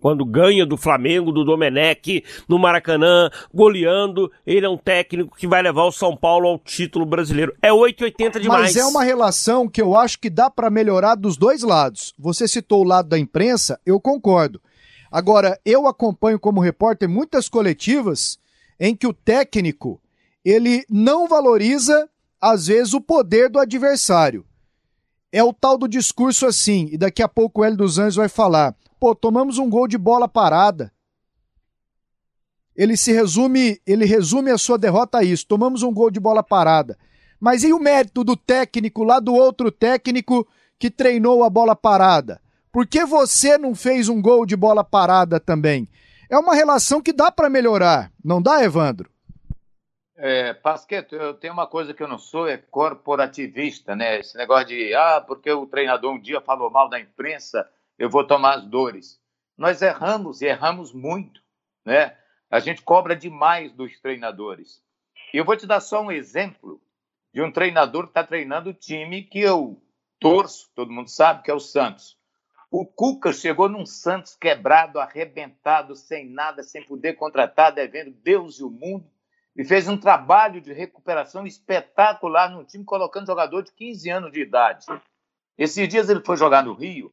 E: quando ganha do Flamengo, do Domenech, no Maracanã, goleando, ele é um técnico que vai levar o São Paulo ao título brasileiro. É 880 demais.
D: Mas é uma relação que eu acho que dá para melhorar dos dois lados. Você citou o lado da imprensa, eu concordo. Agora, eu acompanho como repórter muitas coletivas em que o técnico, ele não valoriza às vezes o poder do adversário. É o tal do discurso assim, e daqui a pouco o Hélio dos Anjos vai falar. Pô, tomamos um gol de bola parada. Ele se resume, ele resume a sua derrota a isso. Tomamos um gol de bola parada. Mas e o mérito do técnico lá do outro técnico que treinou a bola parada? Por que você não fez um gol de bola parada também? É uma relação que dá para melhorar, não dá, Evandro?
F: É, Pasqueto, eu tenho uma coisa que eu não sou, é corporativista, né? Esse negócio de, ah, porque o treinador um dia falou mal da imprensa, eu vou tomar as dores. Nós erramos e erramos muito, né? A gente cobra demais dos treinadores. Eu vou te dar só um exemplo de um treinador que está treinando o time que eu torço, todo mundo sabe que é o Santos. O Cuca chegou num Santos quebrado, arrebentado, sem nada, sem poder contratar, devendo Deus e o mundo, e fez um trabalho de recuperação espetacular no time, colocando jogador de 15 anos de idade. Esses dias ele foi jogar no Rio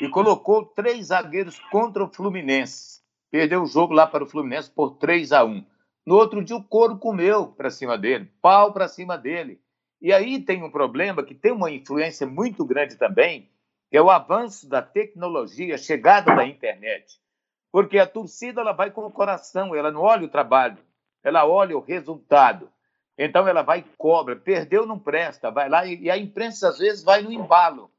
F: e colocou três zagueiros contra o Fluminense. Perdeu o jogo lá para o Fluminense por 3 a 1 No outro dia, o couro comeu para cima dele, pau para cima dele. E aí tem um problema que tem uma influência muito grande também, que é o avanço da tecnologia, a chegada da internet. Porque a torcida ela vai com o coração, ela não olha o trabalho, ela olha o resultado. Então ela vai e cobra. Perdeu, não presta. Vai lá e a imprensa às vezes vai no embalo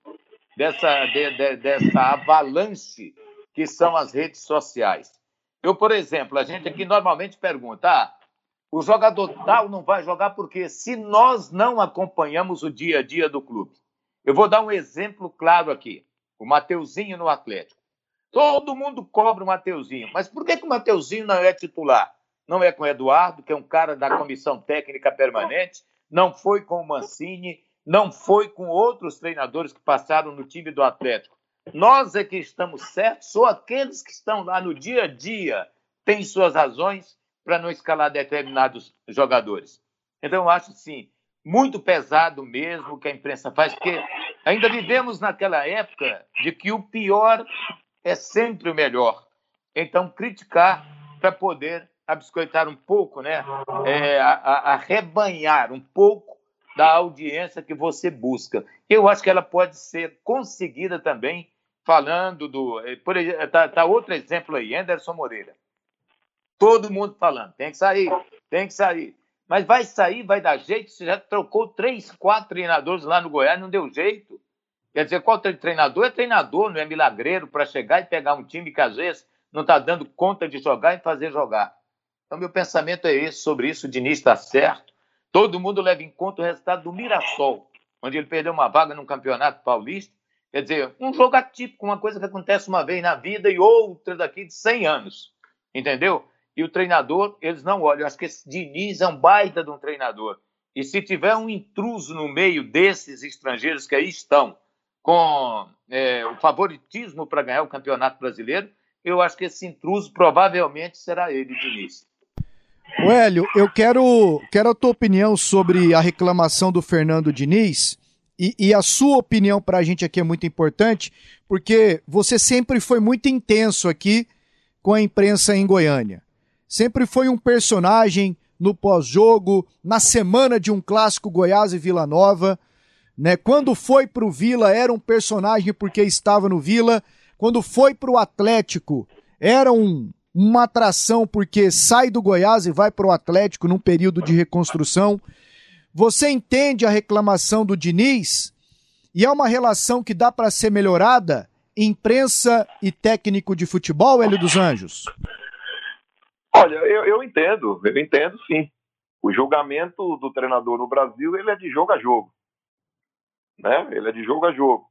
F: dessa, de, de, dessa avalanche que são as redes sociais. Eu, por exemplo, a gente aqui normalmente pergunta: ah, o jogador tal não vai jogar porque se nós não acompanhamos o dia a dia do clube. Eu vou dar um exemplo claro aqui: o Mateuzinho no Atlético. Todo mundo cobra o Mateuzinho, mas por que, que o Mateuzinho não é titular? Não é com o Eduardo, que é um cara da comissão técnica permanente, não foi com o Mancini, não foi com outros treinadores que passaram no time do Atlético. Nós é que estamos certos, ou aqueles que estão lá no dia a dia têm suas razões para não escalar determinados jogadores. Então, eu acho, sim, muito pesado mesmo que a imprensa faz, porque ainda vivemos naquela época de que o pior é sempre o melhor. Então, criticar para poder abiscoitar um pouco, né? É, arrebanhar um pouco da audiência que você busca. Eu acho que ela pode ser conseguida também falando do. Eh, por tá, tá outro exemplo aí, Anderson Moreira. Todo mundo falando, tem que sair, tem que sair. Mas vai sair, vai dar jeito. Você já trocou três, quatro treinadores lá no Goiás, não deu jeito. Quer dizer, qual treinador é treinador, não é milagreiro para chegar e pegar um time que às vezes não está dando conta de jogar e fazer jogar. Então, meu pensamento é esse, sobre isso, o Diniz está certo. Todo mundo leva em conta o resultado do Mirassol, onde ele perdeu uma vaga no Campeonato Paulista. Quer dizer, um jogo atípico, uma coisa que acontece uma vez na vida e outra daqui de 100 anos. Entendeu? E o treinador, eles não olham. Acho que esse Diniz é um baita de um treinador. E se tiver um intruso no meio desses estrangeiros que aí estão, com é, o favoritismo para ganhar o Campeonato Brasileiro, eu acho que esse intruso provavelmente será ele, Diniz.
D: O Hélio, eu quero, quero a tua opinião sobre a reclamação do Fernando Diniz. E, e a sua opinião para a gente aqui é muito importante, porque você sempre foi muito intenso aqui com a imprensa em Goiânia. Sempre foi um personagem no pós-jogo, na semana de um clássico Goiás e Vila Nova. Né? Quando foi pro Vila, era um personagem porque estava no Vila. Quando foi pro Atlético, era um, uma atração porque sai do Goiás e vai pro Atlético num período de reconstrução. Você entende a reclamação do Diniz? E é uma relação que dá para ser melhorada? Imprensa e técnico de futebol, Hélio dos Anjos?
G: Olha, eu, eu entendo, eu entendo sim. O julgamento do treinador no Brasil ele é de jogo a jogo, né? Ele é de jogo a jogo.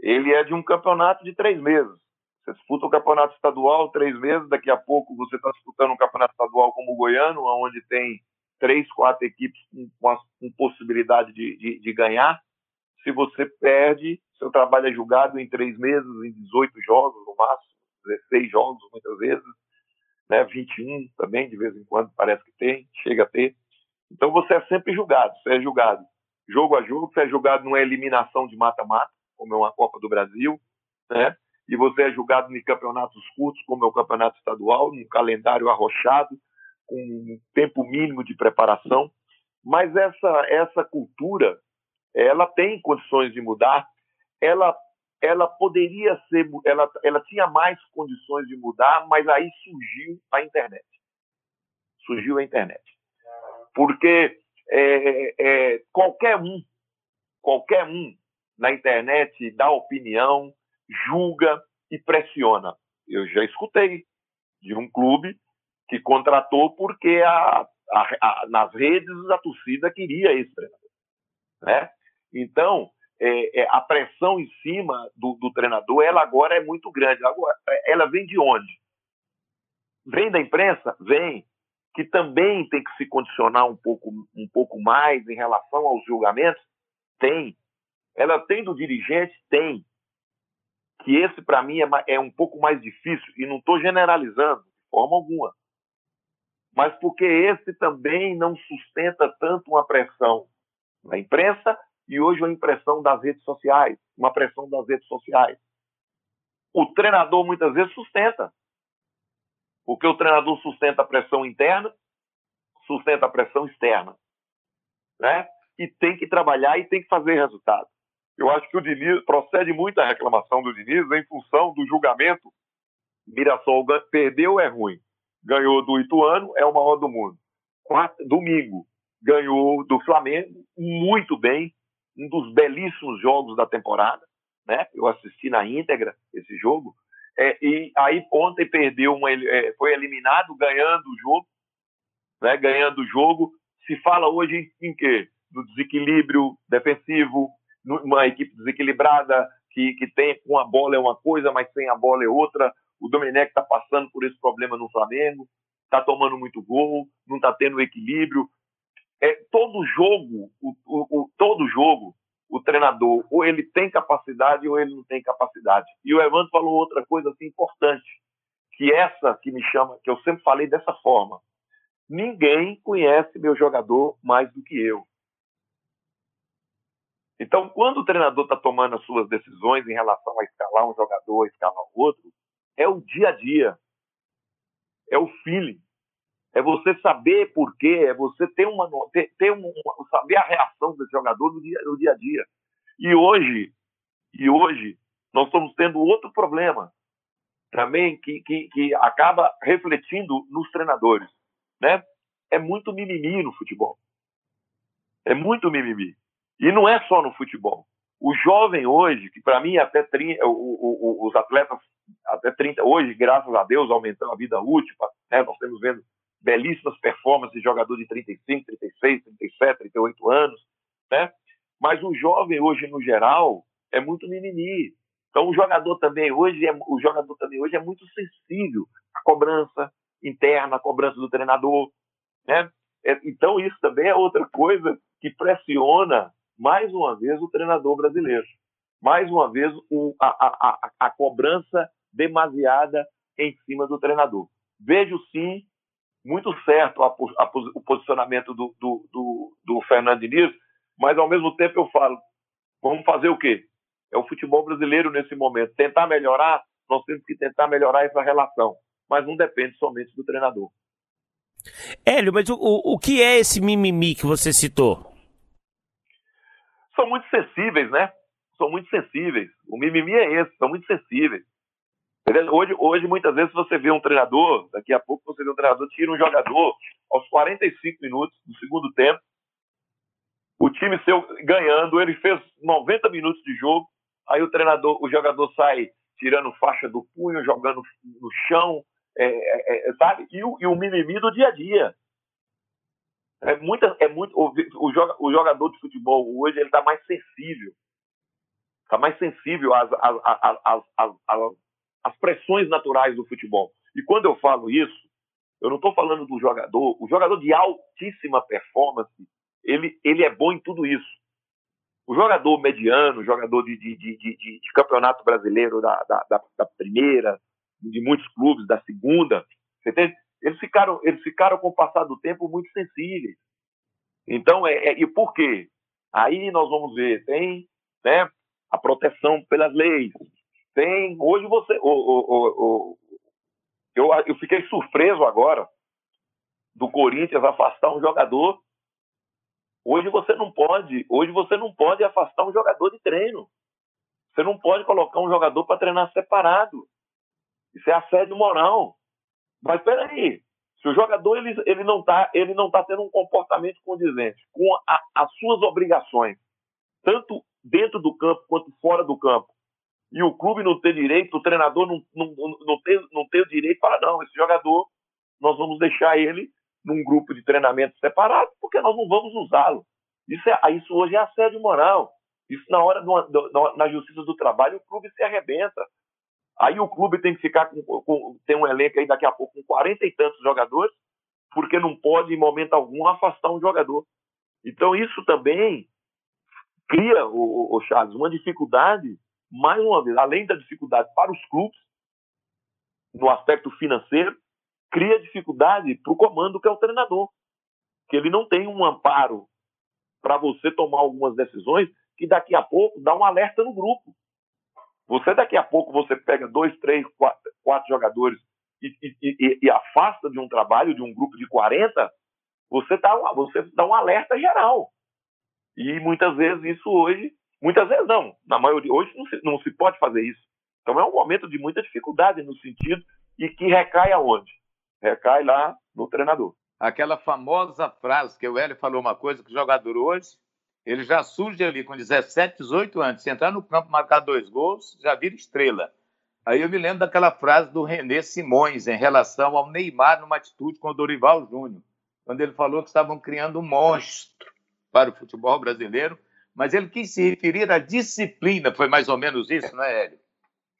G: Ele é de um campeonato de três meses. Você disputa o campeonato estadual três meses, daqui a pouco você está disputando um campeonato estadual como o Goiano, onde tem três, quatro equipes com, com possibilidade de, de, de, ganhar. Se você perde, seu trabalho é julgado em três meses, em 18 jogos no máximo, 16 jogos muitas vezes né, 21 também, de vez em quando parece que tem, chega a ter. Então você é sempre julgado, você é julgado jogo a jogo, você é julgado numa eliminação de mata-mata, como é uma Copa do Brasil, né? E você é julgado em campeonatos curtos, como é o campeonato estadual, num calendário arrochado, com um tempo mínimo de preparação. Mas essa essa cultura, ela tem condições de mudar. Ela ela poderia ser, ela, ela tinha mais condições de mudar, mas aí surgiu a internet. Surgiu a internet. Porque é, é, qualquer um, qualquer um na internet dá opinião, julga e pressiona. Eu já escutei de um clube que contratou porque a, a, a, nas redes a torcida queria esse treinador. Né? Então, é, é, a pressão em cima do, do, treinador, ela agora é muito grande. Agora, é, ela vem de onde? Vem da imprensa? Vem. Que também tem que se condicionar um pouco, um pouco mais em relação aos julgamentos? Tem. Ela tem do dirigente? Tem. Que esse, para mim, é, é um pouco mais difícil, e não estou generalizando de forma alguma. Mas porque esse também não sustenta tanto uma pressão na imprensa e hoje uma impressão das redes sociais, uma pressão das redes sociais. O treinador muitas vezes sustenta. Porque o treinador sustenta a pressão interna, sustenta a pressão externa. Né? E tem que trabalhar e tem que fazer resultado. Eu acho que o Diniz procede muito a reclamação do Diniz em função do julgamento. Mirassol perdeu é ruim. Ganhou do Ituano, é o maior do mundo. Domingo, ganhou do Flamengo, muito bem, um dos belíssimos jogos da temporada, né? Eu assisti na íntegra esse jogo. É, e aí ontem perdeu, uma, é, foi eliminado ganhando o jogo, né? Ganhando o jogo. Se fala hoje em, em quê? No desequilíbrio defensivo, numa equipe desequilibrada que, que tem com a bola é uma coisa, mas sem a bola é outra. O Domenech está passando por esse problema no Flamengo, está tomando muito gol, não está tendo equilíbrio é, todo jogo, o, o, o, todo jogo, o treinador, ou ele tem capacidade ou ele não tem capacidade. E o Evandro falou outra coisa assim, importante, que essa que me chama, que eu sempre falei dessa forma. Ninguém conhece meu jogador mais do que eu. Então, quando o treinador está tomando as suas decisões em relação a escalar um jogador, escalar outro, é o dia a dia, é o feeling é você saber por quê, é você ter uma ter, ter um, saber a reação desse jogador no dia, no dia a dia. E hoje, e hoje nós estamos tendo outro problema também que, que, que acaba refletindo nos treinadores, né? É muito mimimi no futebol. É muito mimimi. E não é só no futebol. O jovem hoje, que para mim até 30, o, o, os atletas até 30, hoje, graças a Deus, aumentando a vida útil, né? nós temos vendo belíssimas performances de jogador de 35, 36, 37, 38 anos, né? Mas o jovem hoje no geral é muito mimimi. Então o jogador também hoje é o jogador também hoje é muito sensível à cobrança interna, à cobrança do treinador, né? É, então isso também é outra coisa que pressiona mais uma vez o treinador brasileiro. Mais uma vez o, a, a, a, a cobrança demasiada em cima do treinador. Vejo sim muito certo a, a, o posicionamento do, do, do, do Fernando Diniz, mas ao mesmo tempo eu falo, vamos fazer o quê? É o futebol brasileiro nesse momento. Tentar melhorar, nós temos que tentar melhorar essa relação, mas não depende somente do treinador.
E: Hélio, mas o, o, o que é esse mimimi que você citou?
G: São muito sensíveis, né? São muito sensíveis. O mimimi é esse, são muito sensíveis. Hoje, hoje, muitas vezes, você vê um treinador, daqui a pouco você vê um treinador, tira um jogador aos 45 minutos do segundo tempo, o time seu ganhando, ele fez 90 minutos de jogo, aí o treinador, o jogador sai tirando faixa do punho, jogando no chão, é, é, é, sabe? E o, e o mimimi do dia a dia. É, muita, é muito, o, o, jogador de futebol hoje ele está mais sensível. Está mais sensível às, às, às, às, pressões naturais do futebol. E quando eu falo isso, eu não estou falando do jogador. O jogador de altíssima performance, ele, ele é bom em tudo isso. O jogador mediano, o jogador de, de, de, de, de campeonato brasileiro da, da, da, primeira, de muitos clubes, da segunda, eles ficaram, eles ficaram com o passar do tempo muito sensíveis. Então, é, é, e por quê? Aí nós vamos ver, tem né, a proteção pelas leis, tem. Hoje você. O, o, o, eu, eu fiquei surpreso agora do Corinthians afastar um jogador Hoje você não pode, hoje você não pode afastar um jogador de treino. Você não pode colocar um jogador para treinar separado. Isso é assédio moral. Mas espera aí, se o jogador ele, ele não está ele não tá tendo um comportamento condizente com a, as suas obrigações, tanto dentro do campo quanto fora do campo, e o clube não tem direito, o treinador não, não, não, tem, não tem o direito para não, esse jogador nós vamos deixar ele num grupo de treinamento separado, porque nós não vamos usá-lo. Isso, é, isso hoje é assédio moral. Isso na hora do, do, na justiça do trabalho o clube se arrebenta. Aí o clube tem que ficar com, com, tem um elenco aí daqui a pouco com 40 e tantos jogadores, porque não pode em momento algum afastar um jogador. Então isso também cria, o, o Charles, uma dificuldade, mais uma vez, além da dificuldade para os clubes, no aspecto financeiro, cria dificuldade para o comando que é o treinador, que ele não tem um amparo para você tomar algumas decisões que daqui a pouco dá um alerta no grupo. Você daqui a pouco você pega dois, três, quatro, quatro jogadores e, e, e, e, afasta de um trabalho de um grupo de 40, você dá, um, você dá um alerta geral. E muitas vezes isso hoje, muitas vezes não, na maioria, hoje não se, não se pode fazer isso. Então é um momento de muita dificuldade no sentido e que recai aonde? recai lá no treinador.
F: Aquela famosa frase que o Hélio falou uma coisa que o jogador hoje, ele já surge ali com 17, 18 anos. Se entrar no campo marcar dois gols, já vira estrela. Aí eu me lembro daquela frase do René Simões em relação ao Neymar numa atitude com o Dorival Júnior, quando ele falou que estavam criando um monstro para o futebol brasileiro, mas ele quis se referir à disciplina. Foi mais ou menos isso, não é, Hélio?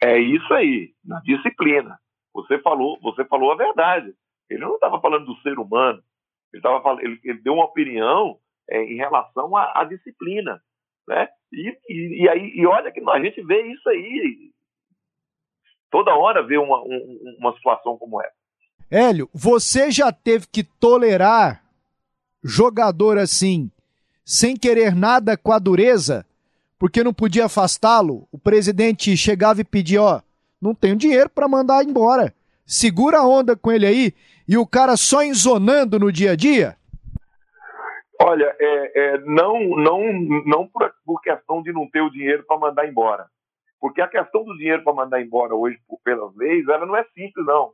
G: É isso aí, na disciplina. Você falou, você falou a verdade. Ele não estava falando do ser humano. Ele, tava ele, ele deu uma opinião é, em relação à, à, disciplina. Né? E, e, e, aí, e olha que a gente vê isso aí. Toda hora vê uma, um, uma situação como essa.
D: Hélio, você já teve que tolerar jogador assim, sem querer nada com a dureza, porque não podia afastá-lo? O presidente chegava e pedia, ó, não tenho dinheiro para mandar embora. Segura a onda com ele aí e o cara só enzonando no dia a dia?
G: Olha, é, é, não, não, não por, por, questão de não ter o dinheiro para mandar embora. Porque a questão do dinheiro para mandar embora hoje, por, pelas leis, ela não é simples, não.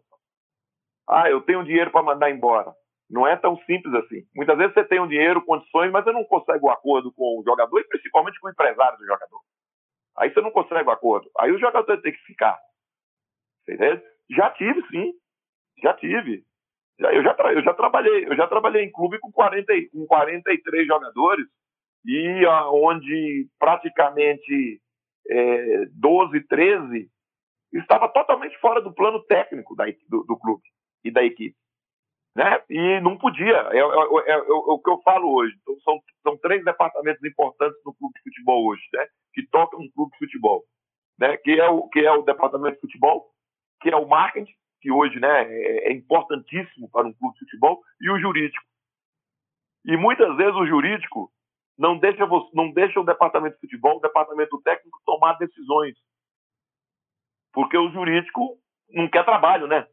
G: Ah, eu tenho dinheiro para mandar embora. Não é tão simples assim. Muitas vezes você tem um dinheiro, condições, mas você não consegue o um acordo com o jogador e principalmente com o empresário do jogador. Aí você não consegue o um acordo. Aí o jogador tem que ficar. Entendeu? Já tive, sim. Já tive. Eu, já eu já trabalhei, eu já trabalhei em clube com, 40, com 43 jogadores e ah, onde praticamente é, 12, 13 estava totalmente fora do plano técnico da, do, do clube e da equipe. Né? E não podia. É, é, é, é, o que eu falo hoje. Então, são, são três departamentos importantes no clube de futebol hoje, né? que tocam no clube de futebol. Né? Que, é o, que é o departamento de futebol, que é o marketing, que hoje né, é, é importantíssimo para um clube de futebol, e o jurídico. E muitas vezes o jurídico não deixa, não deixa o departamento de futebol, o departamento técnico tomar decisões. Porque o jurídico não quer trabalho, né?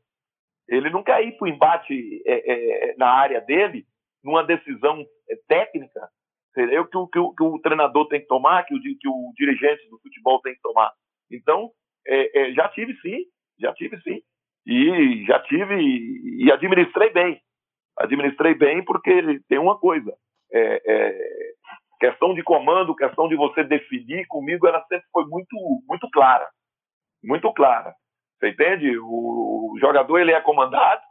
G: Ele não quer ir para o embate é, é, na área dele, numa decisão é, técnica? Que o, que, o, que o treinador tem que tomar, que o, que o dirigente do futebol tem que tomar. Então, é, é, já tive sim, já tive sim. E já tive e administrei bem. Administrei bem porque tem uma coisa. É, é, questão de comando, questão de você definir comigo, ela sempre foi muito, muito clara. Muito clara. Você entende? O jogador ele é comandado,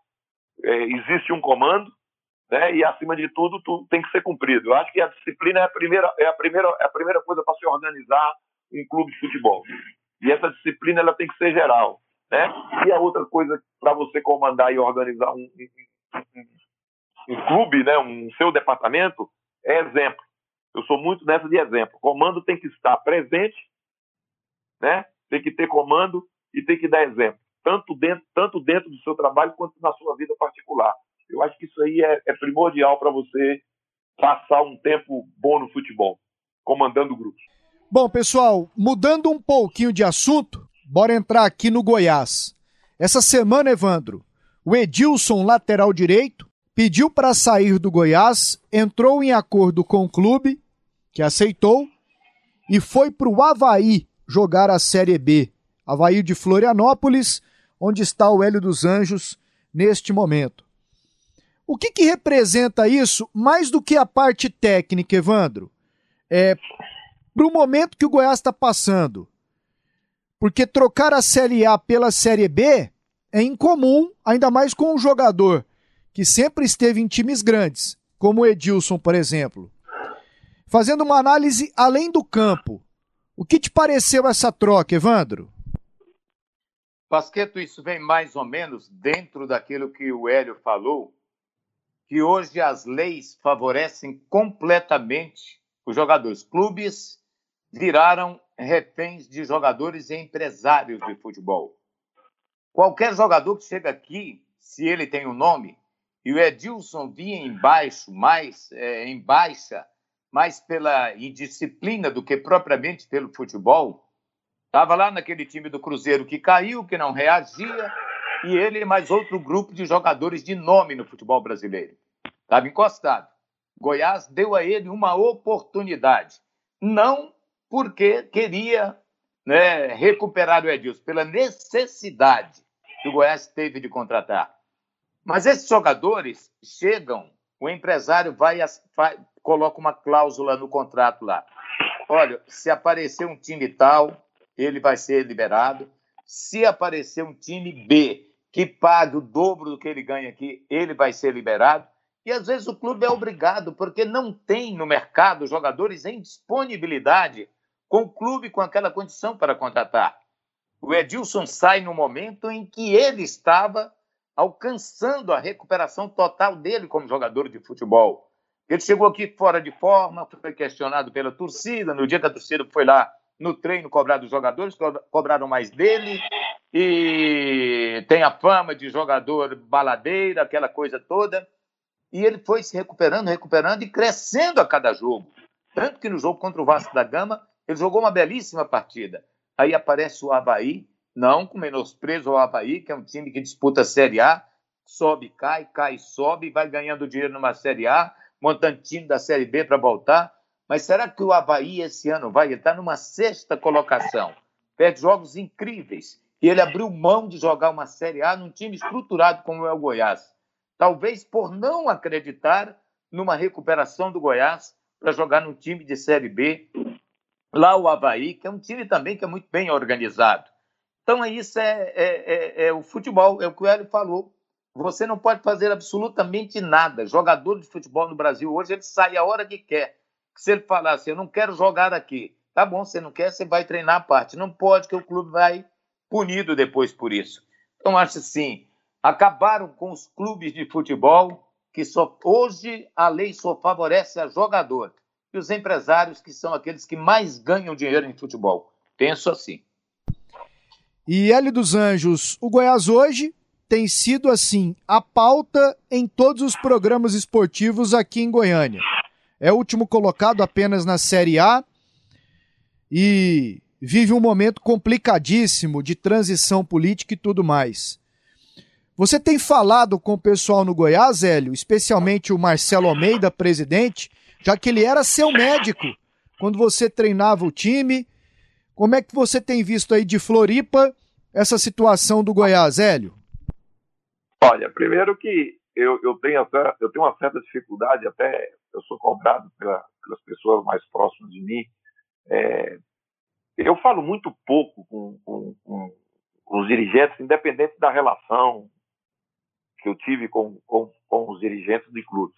G: é, existe um comando, né? E acima de tudo, tudo tem que ser cumprido. Eu acho que a disciplina é a primeira, é a primeira, é a primeira coisa para se organizar um clube de futebol. E essa disciplina ela tem que ser geral, né? E a outra coisa para você comandar e organizar um, um, um, clube, né? Um seu departamento é exemplo. Eu sou muito nessa de exemplo. comando tem que estar presente, né? Tem que ter comando e tem que dar exemplo, tanto dentro, tanto dentro do seu trabalho quanto na sua vida particular. Eu acho que isso aí é, é primordial para você passar um tempo bom no futebol, comandando grupos.
D: Bom, pessoal, mudando um pouquinho de assunto, bora entrar aqui no Goiás. Essa semana, Evandro, o Edilson, lateral direito, pediu para sair do Goiás, entrou em acordo com o clube, que aceitou, e foi para o Havaí jogar a Série B. Havaí de Florianópolis, onde está o Hélio dos Anjos neste momento. O que, que representa isso mais do que a parte técnica, Evandro? É, para o momento que o Goiás está passando. Porque trocar a Série A pela Série B é incomum, ainda mais com um jogador que sempre esteve em times grandes, como o Edilson, por exemplo. Fazendo uma análise além do campo, o que te pareceu essa troca, Evandro?
F: Pasqueto, isso vem mais ou menos dentro daquilo que o Hélio falou que hoje as leis favorecem completamente os jogadores. Clubes viraram reféns de jogadores e empresários de futebol. Qualquer jogador que chega aqui, se ele tem um nome, e o Edilson vinha embaixo, mais é, em baixa, mais pela indisciplina do que propriamente pelo futebol, estava lá naquele time do Cruzeiro que caiu, que não reagia, e ele e mais outro grupo de jogadores de nome no futebol brasileiro. Estava encostado. Goiás deu a ele uma oportunidade. Não porque queria né, recuperar o Edilson, pela necessidade que o Goiás teve de contratar. Mas esses jogadores chegam, o empresário vai, vai coloca uma cláusula no contrato lá. Olha, se aparecer um time tal, ele vai ser liberado. Se aparecer um time B que pague o dobro do que ele ganha aqui, ele vai ser liberado. E às vezes o clube é obrigado, porque não tem no mercado jogadores em disponibilidade com o clube com aquela condição para contratar. O Edilson sai no momento em que ele estava alcançando a recuperação total dele como jogador de futebol. Ele chegou aqui fora de forma, foi questionado pela torcida. No dia que a torcida foi lá no treino cobrar dos jogadores, cobraram mais dele. E tem a fama de jogador baladeiro, aquela coisa toda. E ele foi se recuperando, recuperando e crescendo a cada jogo. Tanto que no jogo contra o Vasco da Gama, ele jogou uma belíssima partida. Aí aparece o Havaí, não com menosprezo ao Havaí, que é um time que disputa a Série A, sobe, cai, cai, sobe, vai ganhando dinheiro numa Série A, montando time da Série B para voltar. Mas será que o Havaí esse ano vai estar numa sexta colocação? Perde jogos incríveis. E ele abriu mão de jogar uma Série A num time estruturado como é o Goiás talvez por não acreditar numa recuperação do Goiás para jogar num time de Série B, lá o Havaí, que é um time também que é muito bem organizado. Então, é isso é, é, é, é o futebol, é o que o Hélio falou. Você não pode fazer absolutamente nada. Jogador de futebol no Brasil hoje, ele sai a hora que quer. Se ele falar assim, eu não quero jogar aqui, tá bom, você não quer, você vai treinar a parte. Não pode, que o clube vai punido depois por isso. Então, acho assim, acabaram com os clubes de futebol, que só hoje a lei só favorece a jogador e os empresários, que são aqueles que mais ganham dinheiro em futebol. Penso assim.
D: E Hélio dos Anjos, o Goiás hoje tem sido assim a pauta em todos os programas esportivos aqui em Goiânia. É o último colocado apenas na Série A e vive um momento complicadíssimo de transição política e tudo mais. Você tem falado com o pessoal no Goiás, Hélio, especialmente o Marcelo Almeida, presidente, já que ele era seu médico quando você treinava o time. Como é que você tem visto aí de Floripa essa situação do Goiás, Hélio?
G: Olha, primeiro que eu, eu, tenho, até, eu tenho uma certa dificuldade, até eu sou cobrado pela, pelas pessoas mais próximas de mim. É, eu falo muito pouco com, com, com, os dirigentes, independente da relação que eu tive com, com, com os dirigentes de clubes.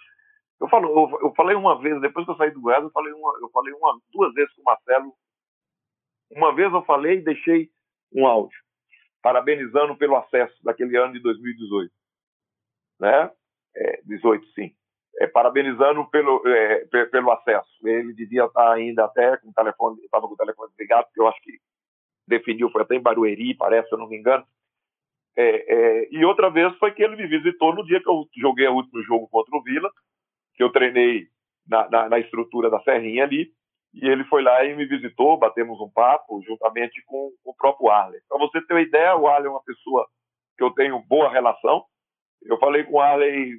G: Eu, falo, eu, eu, falei uma vez, depois que eu saí do Goiás, eu falei, uma, eu falei uma, duas vezes com o Marcelo. Uma vez eu falei e deixei um áudio, parabenizando pelo acesso daquele ano de 2018. Né? É, 18, sim. É, parabenizando pelo, é, pelo acesso. Ele devia estar ainda até com o telefone, estava com o telefone desligado, porque eu acho que definiu, foi até em Barueri, parece, se eu não me engano. É, é, e outra vez foi que ele me visitou no dia que eu joguei o último jogo contra o Vila, que eu treinei na, na, na, estrutura da Serrinha ali, e ele foi lá e me visitou, batemos um papo, juntamente com, com o próprio Arley. Para você ter uma ideia, o Arley é uma pessoa que eu tenho boa relação. Eu falei com o Arley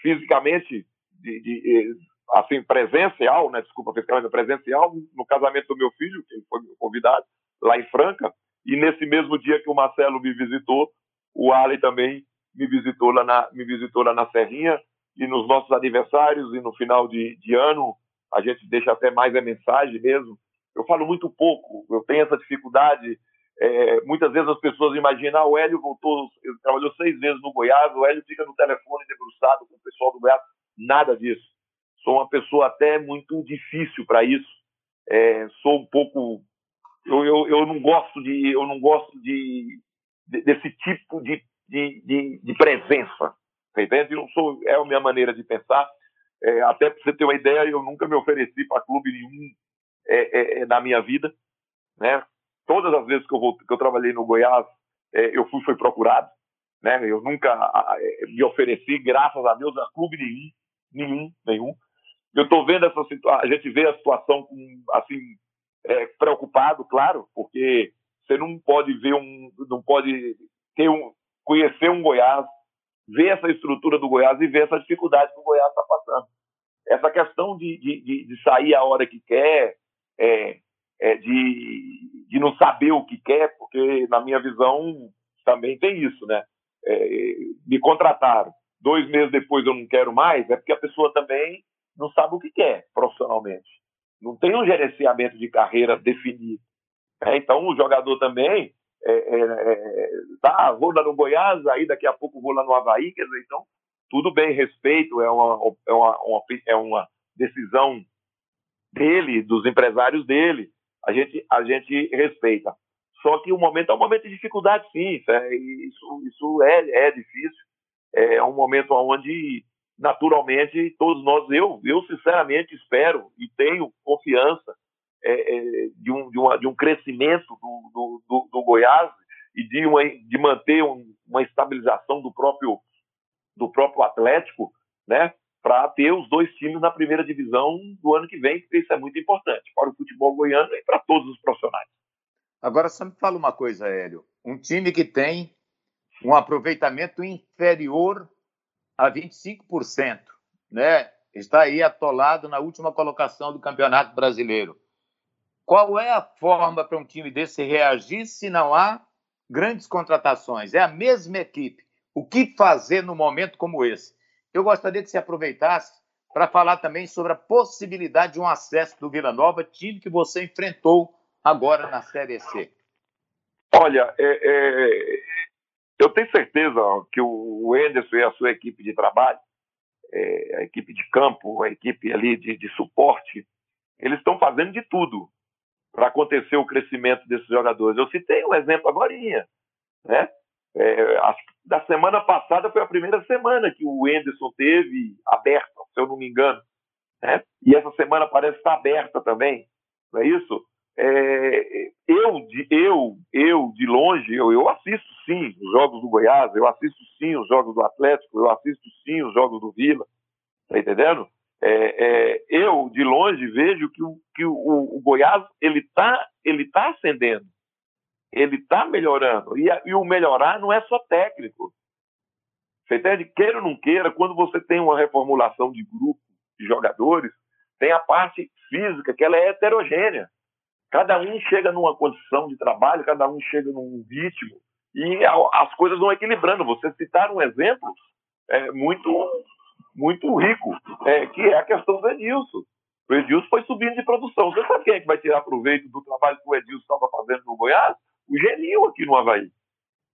G: fisicamente, de, de, assim, presencial, né? Desculpa, fisicamente presencial, no casamento do meu filho, que ele foi convidado, lá em Franca, e nesse mesmo dia que o Marcelo me visitou, o Ali também me visitou lá na, me visitou lá na Serrinha e nos nossos aniversários e no final de, de ano a gente deixa até mais a mensagem mesmo. Eu falo muito pouco, eu tenho essa dificuldade. É, muitas vezes as pessoas imaginam, ah, o Hélio voltou, trabalhou seis vezes no Goiás, o Hélio fica no telefone debruçado com o pessoal do Goiás. Nada disso. Sou uma pessoa até muito difícil para isso. É, sou um pouco, eu, eu, eu não gosto de, eu não gosto de desse tipo de, de, de, de presença. Entende? Eu sou, é a minha maneira de pensar. É, até para você ter uma ideia, eu nunca me ofereci para clube nenhum é, é, é, na minha vida. Né? Todas as vezes que eu, vou, que eu trabalhei no Goiás, é, eu fui foi procurado. Né? Eu nunca é, me ofereci, graças a Deus, a clube nenhum, nenhum, nenhum. Eu estou vendo essa situação, a gente vê a situação com, assim, preocupado, claro, porque você não pode ver um, não pode ter um, conhecer um Goiás, ver essa estrutura do Goiás e ver essa dificuldade que o Goiás está passando. Essa questão de, de, de, sair a hora que quer, é, é de, de não saber o que quer, porque na minha visão também tem isso, né? É, me contrataram. Dois meses depois eu não quero mais, é porque a pessoa também não sabe o que quer profissionalmente. Não tem um gerenciamento de carreira definido. É, então, o jogador também, é, é, é, tá, vou lá no Goiás, aí daqui a pouco vou lá no Havaí, quer dizer, então, tudo bem, respeito, é uma, é uma, uma, é uma decisão dele, dos empresários dele, a gente, a gente respeita. Só que o momento é um momento de dificuldade, sim, é, isso, isso é, é difícil, é um momento onde, naturalmente, todos nós, eu, eu sinceramente espero e tenho confiança é, é, de, um, de, uma, de um crescimento do, do, do, Goiás e de, uma, de manter um, uma estabilização do próprio, do próprio Atlético, né? Para ter os dois times na primeira divisão do ano que vem, porque isso é muito importante para o futebol goiano e para todos os profissionais.
F: Agora, só me fala uma coisa, Hélio. Um time que tem um aproveitamento inferior a 25%, né? Está aí atolado na última colocação do Campeonato Brasileiro. Qual é a forma para um time desse reagir se não há grandes contratações? É a mesma equipe. O que fazer no momento como esse? Eu gostaria que você aproveitasse para falar também sobre a possibilidade de um acesso do Vila Nova, time que você enfrentou agora na Série C.
G: Olha, é, é, eu tenho certeza que o Enderson e a sua equipe de trabalho, é, a equipe de campo, a equipe ali de, de suporte, eles estão fazendo de tudo para acontecer o crescimento desses jogadores. Eu citei um exemplo agora, né? É, acho que da semana passada foi a primeira semana que o Enderson teve aberta, se eu não me engano. Né? E essa semana parece estar aberta também, não é isso? É, eu, de, eu, eu, de longe, eu, eu assisto sim os jogos do Goiás, eu assisto sim os jogos do Atlético, eu assisto sim os jogos do Vila, tá entendendo? É, é, eu, de longe, vejo que o, que o, o Goiás ele está ele tá ascendendo, ele está melhorando. E, e, o melhorar não é só técnico. Você entende? Queira ou não queira, quando você tem uma reformulação de grupo de jogadores, tem a parte física, que ela é heterogênea. Cada um chega numa condição de trabalho, cada um chega num ritmo, e as coisas vão equilibrando. Você citar um exemplo é, muito, muito rico, é, que é a questão do Edilson. O Edilson foi subindo de produção. Você sabe quem é que vai tirar proveito do trabalho que o Edilson estava fazendo no Goiás? O Genil aqui no Havaí.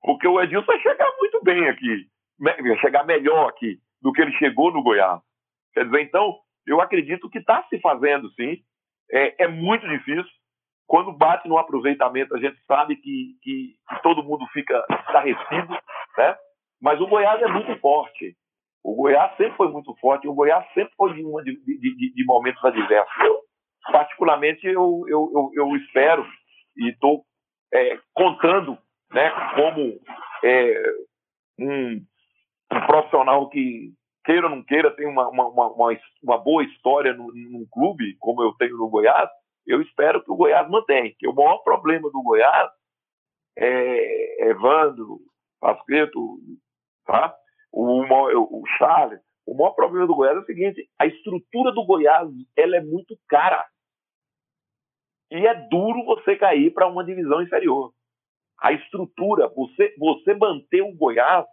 G: Porque o Edilson vai chegar muito bem aqui, vai chegar melhor aqui do que ele chegou no Goiás. Quer dizer, então, eu acredito que está se fazendo sim. É, é muito difícil, quando bate no aproveitamento, a gente sabe que, que, que todo mundo fica estarrecido, né? Mas o Goiás é muito forte. O Goiás sempre foi muito forte. O Goiás sempre foi de, de, de, de momentos adversos. Particularmente, eu, eu, eu, eu espero e estou é, contando né, como é, um, um, profissional que, queira ou não queira, tem uma, uma, uma, uma boa história no, num clube, como eu tenho no Goiás, eu espero que o Goiás mantenha. Que o maior problema do Goiás é Evandro, Pasqueto, tá? O, o Charles. O maior problema do Goiás é o seguinte: a estrutura do Goiás ela é muito cara. E é duro você cair para uma divisão inferior. A estrutura, você, você manter o Goiás,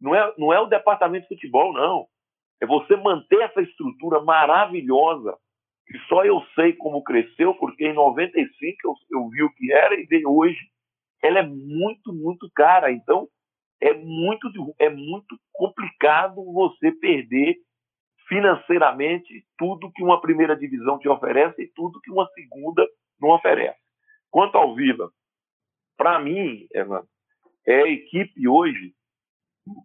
G: não é, não é o departamento de futebol, não. É você manter essa estrutura maravilhosa que só eu sei como cresceu, porque em 95 eu, eu vi o que era e de hoje ela é muito, muito cara. Então, é muito, é muito complicado você perder financeiramente tudo que uma primeira divisão te oferece e tudo que uma segunda não oferece. Quanto ao Vila, para mim, Evandro, é a equipe hoje,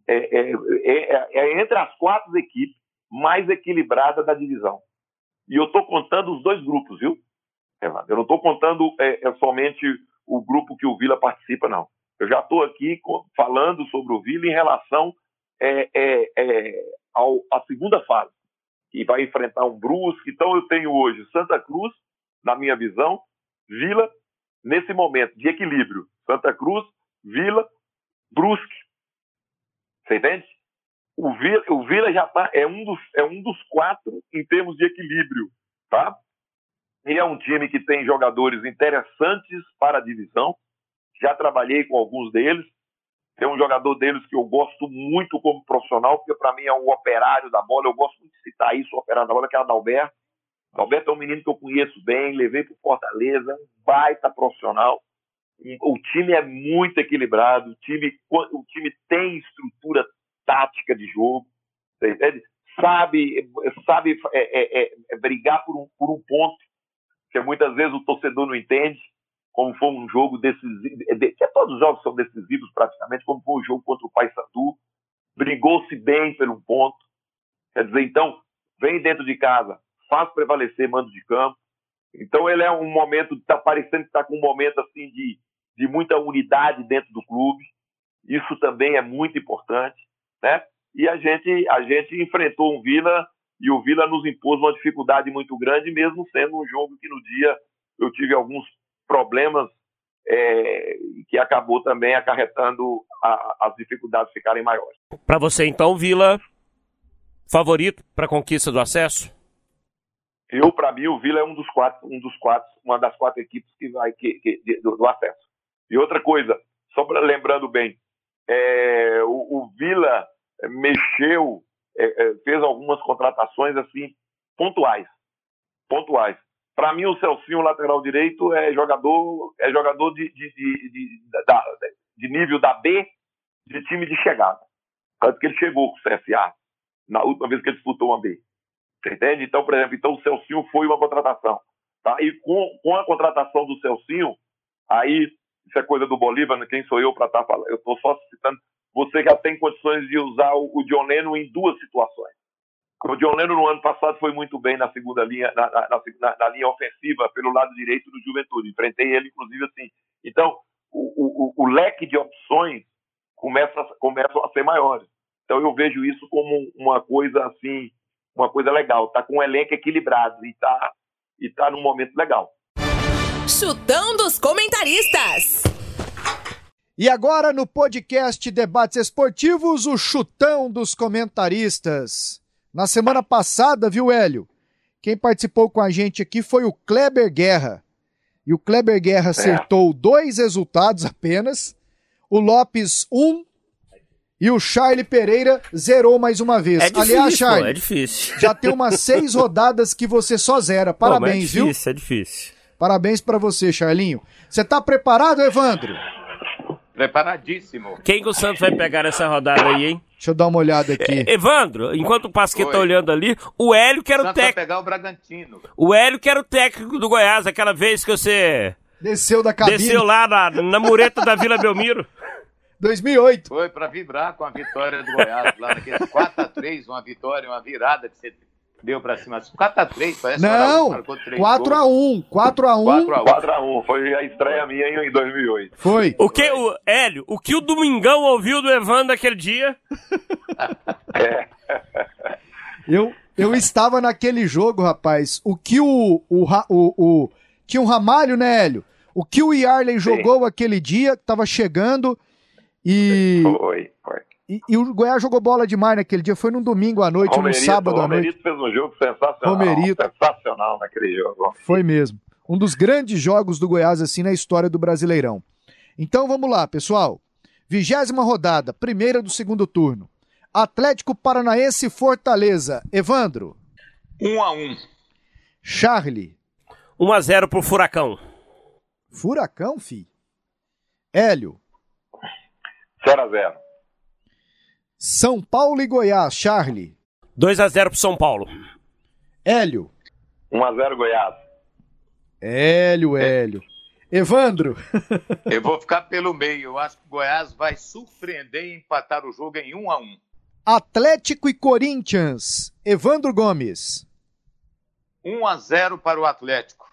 G: é, é, é, é entre as quatro equipes mais equilibrada da divisão. E eu estou contando os dois grupos, viu? Eu não estou contando é, é, somente o grupo que o Vila participa, não. Eu já estou aqui falando sobre o Vila em relação é, é, é, ao, à segunda fase, que vai enfrentar um Brusque. Então, eu tenho hoje Santa Cruz, na minha visão, Vila, nesse momento de equilíbrio. Santa Cruz, Vila, Brusque. Você entende? o Vila, o Vila já tá, é, um dos, é um dos quatro em termos de equilíbrio, tá? E é um time que tem jogadores interessantes para a divisão. Já trabalhei com alguns deles. Tem um jogador deles que eu gosto muito como profissional, porque para mim é um operário da bola. Eu gosto muito de citar isso, o operário da bola, que é o Adalberto. Adalberto é um menino que eu conheço bem, levei para Fortaleza, um baita profissional. O time é muito equilibrado, o time, o time tem estrutura tática de jogo, sabe, sabe é, é, é, é, brigar por um, por um ponto, que muitas vezes o torcedor não entende, como foi um jogo decisivo, que todos os jogos são decisivos praticamente, como foi o um jogo contra o Paysandu, brigou-se bem um ponto, quer dizer, então, vem dentro de casa, faz prevalecer mando de campo, então ele é um momento, está parecendo que está com um momento assim de, de muita unidade dentro do clube, isso também é muito importante né? E a gente, a gente enfrentou um Vila e o Vila nos impôs uma dificuldade muito grande, mesmo sendo um jogo que no dia eu tive alguns problemas é, que acabou também acarretando a, as dificuldades ficarem maiores.
E: Para você, então, Vila, favorito para a conquista do acesso?
G: Eu, para mim, o Vila é um dos quatro, um dos quatro, uma das quatro equipes que vai que, que, do, do, acesso. E outra coisa, só pra, lembrando bem, é, o, o Vila mexeu, é, é, fez algumas contratações assim pontuais, pontuais. Para mim, o Celcinho, lateral direito, é jogador, é jogador de, de, de, de, de nível da B, de time de chegada. Tanto que ele chegou com o CSA na última vez que ele disputou uma B. Você entende? Então, por exemplo, então o Celcinho foi uma contratação. Tá? E com, com a contratação do Celcinho, aí, isso é coisa do Bolívar, quem sou eu para estar tá falando? Eu estou só citando você já tem condições de usar o John Lennon em duas situações. O John Lennon no ano passado foi muito bem na segunda linha, na, na, na, na linha ofensiva pelo lado direito do Juventude. Enfrentei ele, inclusive, assim. Então, o, o, o leque de opções começa, começam a ser maiores. Então, eu vejo isso como uma coisa assim, uma coisa legal. Tá com um elenco equilibrado e tá, e tá num momento legal.
B: Chutão dos comentaristas.
D: E agora no podcast Debates Esportivos, o chutão dos comentaristas. Na semana passada, viu, Hélio? Quem participou com a gente aqui foi o Kleber Guerra. E o Kleber Guerra acertou dois resultados apenas. O Lopes, um. E o Charlie Pereira zerou mais uma vez.
E: É difícil,
D: Aliás, Charlie,
E: pô, é difícil.
D: já tem umas seis rodadas que você só zera. Parabéns,
E: Pô, é
D: viu?
E: difícil, é difícil.
D: Parabéns pra você, Charlinho. Você tá preparado, Evandro?
F: Preparadíssimo.
E: Quem que o Santos vai pegar nessa rodada aí, hein?
D: Deixa eu dar uma olhada aqui.
E: Evandro, enquanto o Pasqueta tá olhando ali, o Hélio que era o técnico.
F: pegar o Bragantino.
E: O Hélio que era o técnico do Goiás, aquela vez que você
D: Desceu da cabine.
E: desceu lá na, na mureta da Vila Belmiro.
D: 2008.
F: Foi para vibrar com a vitória do Goiás lá naquele 4x3, uma vitória, uma virada que você deu para cima. 4x3, parece que o Araújo
D: Não,
F: marcou três
D: 4x1. 4x1.
F: 4x1.
G: 4x1, foi a estreia minha em 2008.
D: Foi.
E: O que, o Hélio, o que o Domingão ouviu do Evandro naquele dia?
D: Eu, eu estava naquele jogo, rapaz. O que o. o, o, o tinha um Ramalho, né, Hélio? O que o Yarley jogou aquele dia, tava chegando. E,
G: Foi, foi.
D: E, e o Goiás jogou bola demais naquele dia. Foi num domingo à noite, no sábado à noite.
G: Romerito fez um jogo sensacional.
D: Romerito.
G: Sensacional naquele jogo.
D: Foi mesmo. Um dos grandes jogos do Goiás, assim, na história do Brasileirão. Então vamos lá, pessoal. Vigésima rodada, primeira do segundo turno. Atlético Paranaense Fortaleza. Evandro,
F: 1x1.
D: Charlie,
E: 1x0 pro Furacão.
D: Furacão, fi. Hélio,
G: 0x0.
D: São Paulo e Goiás. Charlie,
E: 2x0 pro São Paulo.
D: Hélio,
G: 1x0 Goiás.
D: Hélio, Hélio. Evandro,
F: Eu vou ficar pelo meio. Eu acho que o Goiás vai surpreender e empatar o jogo em 1x1.
D: Atlético e Corinthians. Evandro Gomes,
F: 1x0 para o Atlético.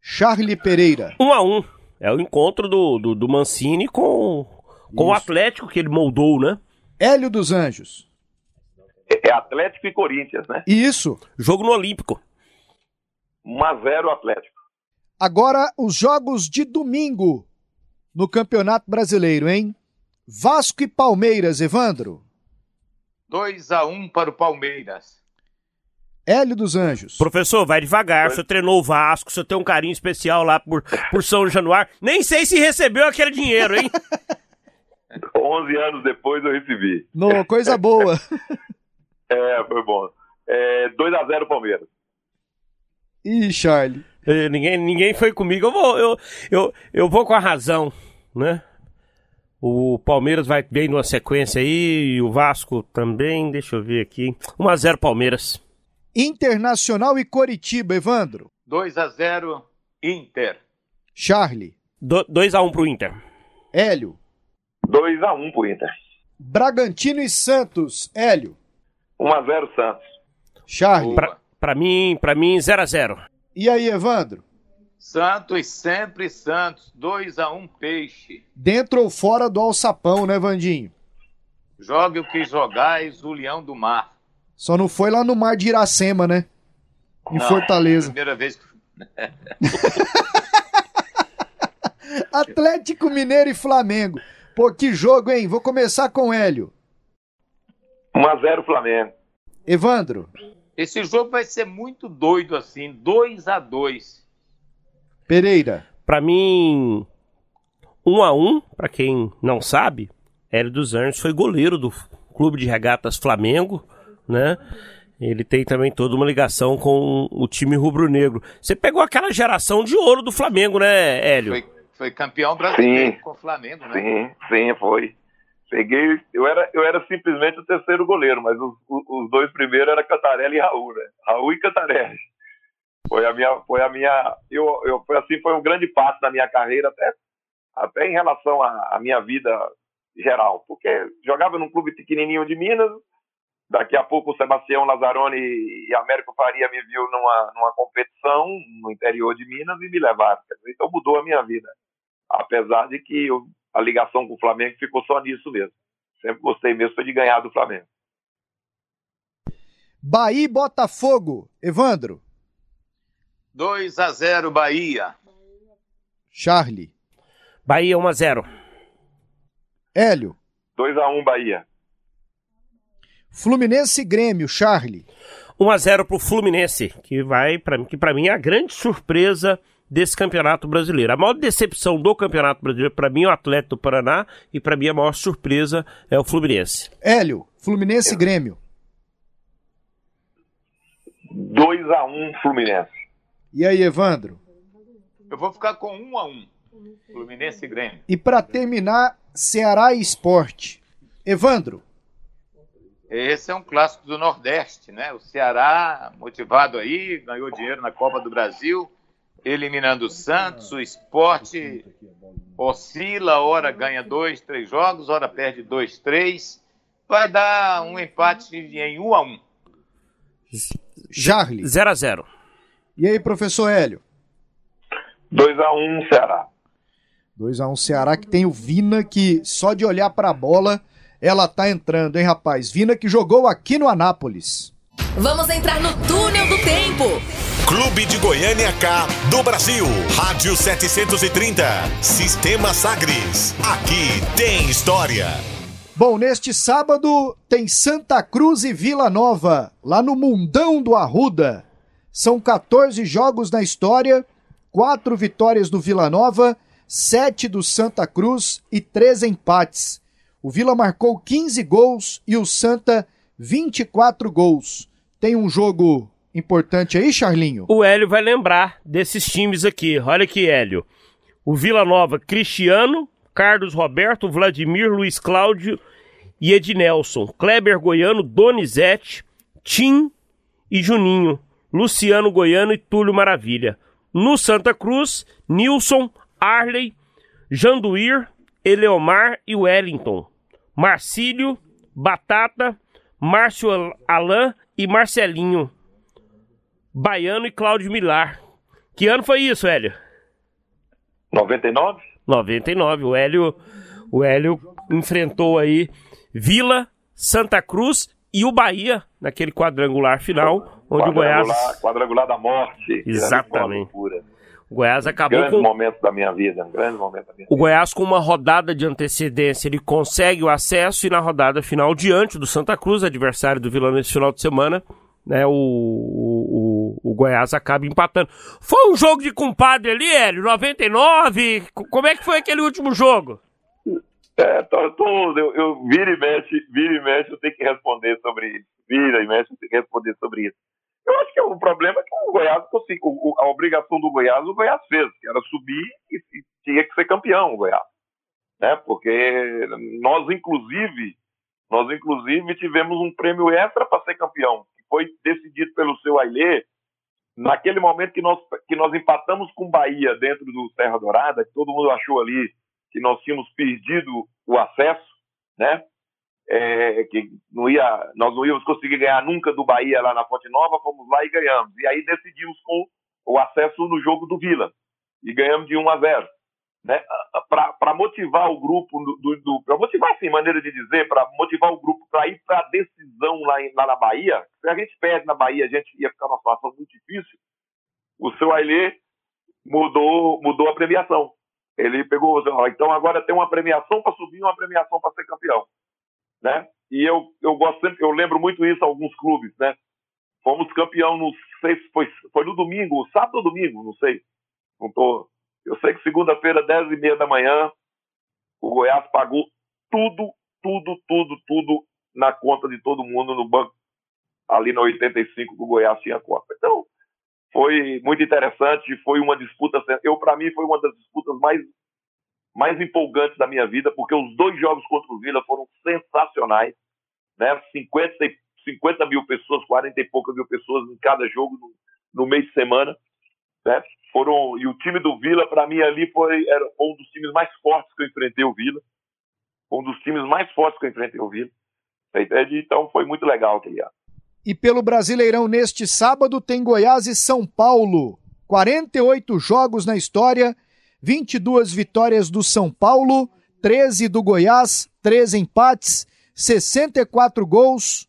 D: Charlie Pereira,
E: 1x1. É o encontro do, do, do Mancini com, com o. Atlético que ele moldou, né?
D: Hélio dos Anjos.
G: É Atlético e Corinthians, né?
D: Isso.
E: Jogo no Olímpico.
G: 1x0 Atlético.
D: Agora, os jogos de domingo no Campeonato Brasileiro, hein? Vasco e Palmeiras, Evandro.
F: 2x1 para o Palmeiras.
D: Hélio dos Anjos.
E: Professor, vai devagar. O senhor treinou o Vasco, o senhor tem um carinho especial lá por, por São Januário. Nem sei se recebeu aquele dinheiro, hein?
G: 11 anos depois eu recebi.
D: No, coisa boa.
G: É, foi bom. É, 2x0 Palmeiras.
D: Ih, Charlie.
E: Eh, ninguém, ninguém foi comigo. Eu vou, eu, eu, eu vou com a razão, né? O Palmeiras vai bem numa sequência aí, e o Vasco também. Deixa eu ver aqui. 1x0 Palmeiras.
D: Internacional e Coritiba, Evandro.
F: 2x0 Inter.
D: Charlie.
E: Do- 2x1 pro Inter.
D: Hélio.
G: 2x1 pro Inter.
D: Bragantino e Santos. Hélio.
G: 1x0 Santos.
D: Charlie.
F: Boa.
E: Pra, pra mim, pra mim, 0x0.
D: E aí, Evandro?
F: Santos sempre Santos. 2x1 Peixe.
D: Dentro ou fora do alçapão, né, Vandinho?
F: Jogue o que jogais, o Leão do Mar.
D: Só não foi lá no mar de Iracema, né? Em
F: Não,
D: Fortaleza.
F: Primeira vez que
D: Atlético Mineiro e Flamengo. Pô, que jogo, hein? Vou começar com o Hélio.
G: 1x0 Flamengo.
D: Evandro.
F: Esse jogo vai ser muito doido assim, 2 a 2
D: Pereira.
E: Pra mim, 1x1, pra quem não sabe, Hélio dos Anjos foi goleiro do Clube de Regatas Flamengo, né? Ele tem também toda uma ligação com o time rubro-negro. Você pegou aquela geração de ouro do Flamengo, né, Hélio?
F: Foi, foi campeão brasileiro
G: Sim.
F: com o Flamengo, né?
G: Sim, sim, foi. Peguei, eu era, eu era simplesmente o terceiro goleiro, mas os, os- dois primeiros era Cantarelli e Raul, né? Raul e Cantarelli. Foi a minha, foi a minha, eu, eu foi assim, foi um grande passo na minha carreira até, até em relação à, minha vida geral, porque jogava num clube pequenininho de Minas, daqui a pouco o Sebastião Lazzaroni e Américo Faria me viu numa, numa competição no interior de Minas e me levaram. Então mudou a minha vida apesar de que eu- a ligação com o Flamengo ficou só nisso mesmo. Sempre gostei mesmo foi de ganhar do Flamengo.
D: Bahia e Botafogo. Evandro.
F: 2 a 0 Bahia.
D: Charlie.
E: Bahia 1x0.
D: Hélio.
G: 2x1 Bahia.
D: Fluminense e Grêmio, Charlie.
E: 1 a 0 pro Fluminense, que vai para que para mim é a grande surpresa desse Campeonato Brasileiro. A maior decepção do Campeonato Brasileiro para mim é o Atlético do Paraná e para mim a maior surpresa é o Fluminense.
D: Hélio, Fluminense e Grêmio.
G: 2x1 Fluminense.
D: E aí, Evandro?
F: Eu vou ficar com 1 a 1 Fluminense e Grêmio.
D: E para terminar, Ceará e Esporte. Evandro.
F: Esse é um clássico do Nordeste, né? O Ceará, motivado aí, ganhou dinheiro na Copa do Brasil, eliminando o Santos, o esporte oscila, hora ganha dois, três jogos, hora perde dois, três. Vai dar um empate em 1 a 1
D: Charlie.
E: 0 a 0
D: E aí, professor Hélio?
G: 2x1 Ceará.
D: 2x1 Ceará, que tem o Vina, que só de olhar pra bola, ela tá entrando, hein, rapaz? Vina que jogou aqui no Anápolis.
B: Vamos entrar no túnel do tempo.
A: Clube de Goiânia K do Brasil. Rádio 730. Sistema Sagres. Aqui tem história.
D: Bom, neste sábado tem Santa Cruz e Vila Nova, lá no Mundão do Arruda. São 14 jogos na história, quatro vitórias do Vila Nova, sete do Santa Cruz e três empates. O Vila marcou 15 gols e o Santa 24 gols. Tem um jogo importante aí, Charlinho?
E: O Hélio vai lembrar desses times aqui. Olha aqui, Hélio. O Vila Nova, Cristiano, Carlos Roberto, Vladimir, Luiz Cláudio e Ednelson. Kleber Goiano, Donizete, Tim e Juninho. Luciano Goiano e Túlio Maravilha. No Santa Cruz, Nilson, Arley, Janduir, Eleomar e Wellington. Marcílio, Batata, Márcio Alain e Marcelinho. Baiano e Cláudio Milar. Que ano foi isso, Hélio?
G: 99?
E: 99. O Hélio, o Hélio enfrentou aí Vila, Santa Cruz e o Bahia naquele quadrangular final, onde o Goiás.
G: Quadrangular da morte.
E: Exatamente. O Goiás acabou
G: grande
E: com.
G: momento da minha vida, um grande momento da minha
E: O
G: vida.
E: Goiás, com uma rodada de antecedência, ele consegue o acesso e na rodada final, diante do Santa Cruz, adversário do Vila nesse final de semana, né, o, o, o, Goiás acaba empatando. Foi um jogo de compadre ali, Hélio, 99? Co- Como é que foi aquele último jogo?
G: É, tô, tô- eu, eu vira e mexe, vira e mexe, eu tenho que responder sobre isso. Vira e mexe, eu tenho que responder sobre isso. Eu acho que o problema é que o Goiás conseguiu, a obrigação do Goiás, o Goiás fez, que era subir e, e tinha que ser campeão o Goiás. Né? Porque nós, inclusive, nós, inclusive, tivemos um prêmio extra para ser campeão, que foi decidido pelo seu Ailê, naquele momento que nós, que nós empatamos com Bahia dentro do Serra Dourada, que todo mundo achou ali que nós tínhamos perdido o acesso, né? É, que não ia, nós não íamos conseguir ganhar nunca do Bahia lá na Fonte Nova, fomos lá e ganhamos. E aí decidimos com o acesso no jogo do Vila e ganhamos de 1 a 0. Né? Para motivar o grupo, do, do, para motivar assim, maneira de dizer, para motivar o grupo para ir para a decisão lá, em, lá na Bahia, se a gente perde na Bahia, a gente ia ficar numa situação muito difícil. O seu Ailê mudou, mudou a premiação. Ele pegou, então agora tem uma premiação para subir e uma premiação para ser campeão, né? E eu eu gosto sempre, eu lembro muito isso alguns clubes, né? Fomos campeão no sei se foi foi no domingo, sábado ou domingo, não sei. Não tô, eu sei que segunda-feira, dez e meia da manhã, o Goiás pagou tudo, tudo, tudo, tudo na conta de todo mundo no banco ali na 85 que o Goiás tinha conta. Então, foi muito interessante, foi uma disputa, eu para mim foi uma das disputas mais mais empolgantes da minha vida, porque os dois jogos contra o Vila foram sensacionais, né? 50, e- 50 mil pessoas, 40 e poucas mil pessoas em cada jogo no, no mês de semana, né? Foram e o time do Vila para mim ali foi era um dos times mais fortes que eu enfrentei o Vila, um dos times mais fortes que eu enfrentei o Vila. Então foi muito legal aquele ano.
D: E pelo Brasileirão neste sábado tem Goiás e São Paulo. 48 jogos na história, 22 vitórias do São Paulo, 13 do Goiás, 13 empates, 64 gols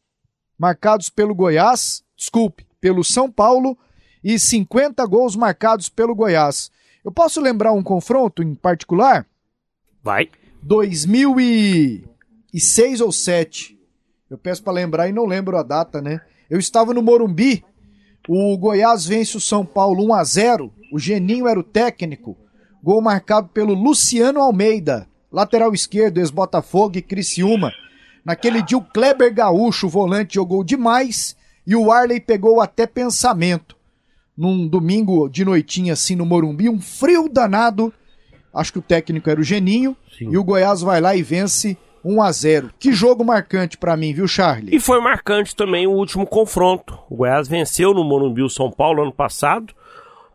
D: marcados pelo Goiás, desculpe, pelo São Paulo e 50 gols marcados pelo Goiás. Eu posso lembrar um confronto em particular?
E: Vai.
D: 2006 ou 7. Eu peço para lembrar e não lembro a data, né? Eu estava no Morumbi, o Goiás vence o São Paulo 1 a 0. O Geninho era o técnico. Gol marcado pelo Luciano Almeida, lateral esquerdo, ex-Botafogo e Criciúma. Naquele dia o Kleber Gaúcho, o volante, jogou demais e o Arley pegou até pensamento. Num domingo de noitinha assim no Morumbi, um frio danado. Acho que o técnico era o Geninho. Sim. E o Goiás vai lá e vence 1 a 0 Que jogo marcante para mim, viu, Charlie?
E: E foi marcante também o último confronto. O Goiás venceu no Morumbi o São Paulo ano passado.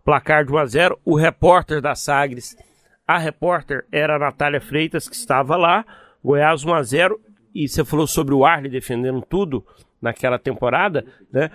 E: Placar de 1 a 0 O repórter da Sagres, a repórter era a Natália Freitas, que estava lá. Goiás 1 a 0 E você falou sobre o Arley defendendo tudo naquela temporada, né?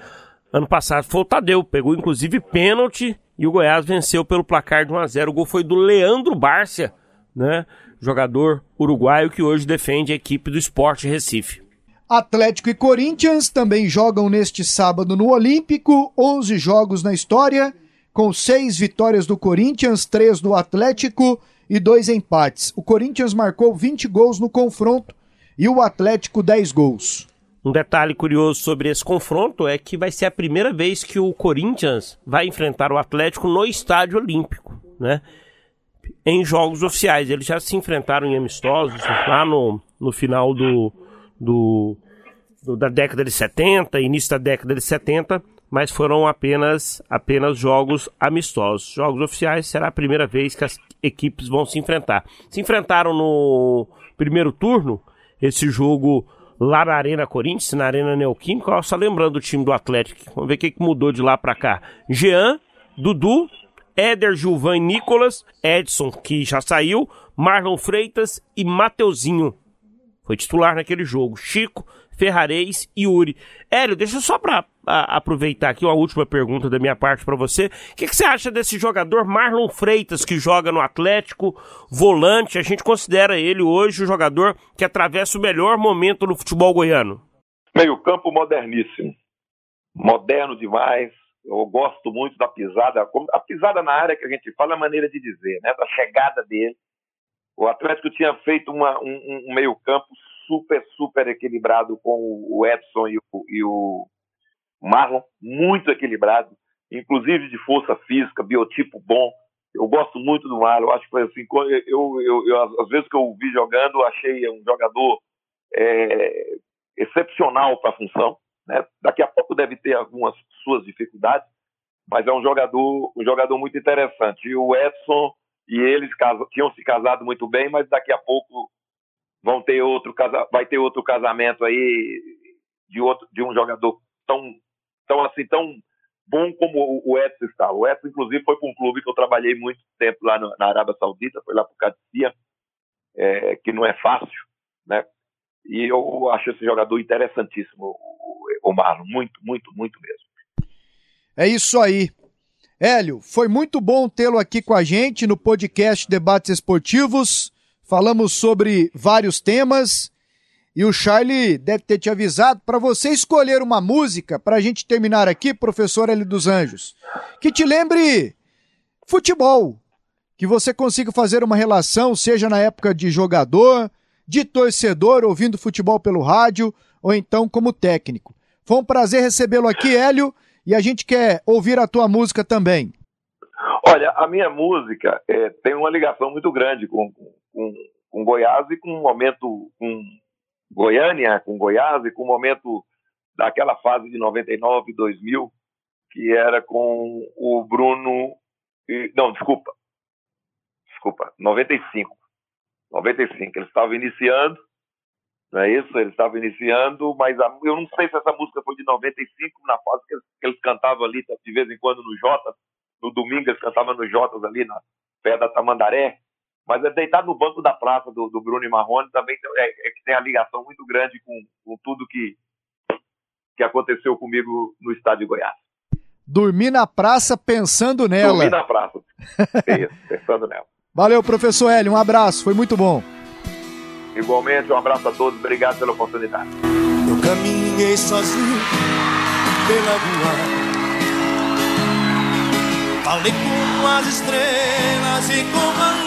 E: Ano passado foi o Tadeu, pegou inclusive pênalti e o Goiás venceu pelo placar de 1 a 0. O gol foi do Leandro Bárcia, né? Jogador uruguaio que hoje defende a equipe do Esporte Recife.
D: Atlético e Corinthians também jogam neste sábado no Olímpico, 11 jogos na história, com seis vitórias do Corinthians, três do Atlético e dois empates. O Corinthians marcou 20 gols no confronto e o Atlético 10 gols.
E: Um detalhe curioso sobre esse confronto é que vai ser a primeira vez que o Corinthians vai enfrentar o Atlético no Estádio Olímpico, né? Em jogos oficiais. Eles já se enfrentaram em amistosos lá no, no final do, do, do da década de 70, início da década de 70, mas foram apenas, apenas jogos amistosos. Jogos oficiais será a primeira vez que as equipes vão se enfrentar. Se enfrentaram no primeiro turno, esse jogo lá na Arena Corinthians, na Arena Neoquímica, só lembrando o time do Atlético. Vamos ver o que, que mudou de lá para cá. Jean, Dudu, Éder, Gilvan e Nicolas, Edson, que já saiu, Marlon Freitas e Mateuzinho. Foi titular naquele jogo. Chico, Ferrarez e Uri. Hélio, deixa só para aproveitar aqui uma última pergunta da minha parte para você. O que, que, você acha desse jogador Marlon Freitas que joga no Atlético, volante? A gente considera ele hoje o jogador que atravessa o melhor momento no futebol goiano.
G: Meio campo moderníssimo, moderno demais. Eu gosto muito da pisada, a pisada na área que a gente fala é a maneira de dizer, né? Da chegada dele. O Atlético tinha feito uma, um, um meio campo super, super equilibrado com o Edson e o, e o Marlon, muito equilibrado, inclusive de força física, biotipo bom. Eu gosto muito do Marlon, acho que assim, eu, eu, eu, às vezes que eu vi jogando, achei um jogador é, excepcional para a função. Né? Daqui a pouco deve ter algumas suas dificuldades, mas é um jogador, um jogador muito interessante. E o Edson e eles tinham se casado muito bem, mas daqui a pouco vão ter outro vai ter outro casamento aí de outro de um jogador tão tão assim tão bom como o Edson está. O Edson inclusive foi para um clube que eu trabalhei muito tempo lá no, na Arábia Saudita, foi lá para o Cadicia, é, que não é fácil, né? E eu acho esse jogador interessantíssimo, o Marlon, muito, muito, muito mesmo.
D: É isso aí. Hélio, foi muito bom tê-lo aqui com a gente no podcast Debates Esportivos. Falamos sobre vários temas e o Charlie deve ter te avisado para você escolher uma música para a gente terminar aqui, professor L dos Anjos, que te lembre futebol, que você consiga fazer uma relação, seja na época de jogador, de torcedor, ouvindo futebol pelo rádio ou então como técnico. Foi um prazer recebê-lo aqui, Hélio, e a gente quer ouvir a tua música também.
G: Olha, a minha música é, tem uma ligação muito grande com, com, com Goiás e com um momento com Goiânia, com Goiás e com o um momento daquela fase de 99, 2000, que era com o Bruno. Não, desculpa. Desculpa, 95. 95. Ele estava iniciando, não é isso? Ele estava iniciando, mas a, eu não sei se essa música foi de 95, na fase que eles, que eles cantavam ali de vez em quando no Jota. No domingo eles cantavam no Jotas ali na pé da Tamandaré mas é deitado no banco da praça do, do Bruno e Marrone também é, é, que tem a ligação muito grande com, com tudo que, que aconteceu comigo no estado de Goiás.
D: Dormir na praça pensando nela.
G: Dormir na praça. Isso, pensando nela.
D: Valeu, professor Hélio. Um abraço, foi muito bom.
G: Igualmente, um abraço a todos. Obrigado pela oportunidade.
C: Eu caminhei sozinho pela rua Falei com as estrelas e com a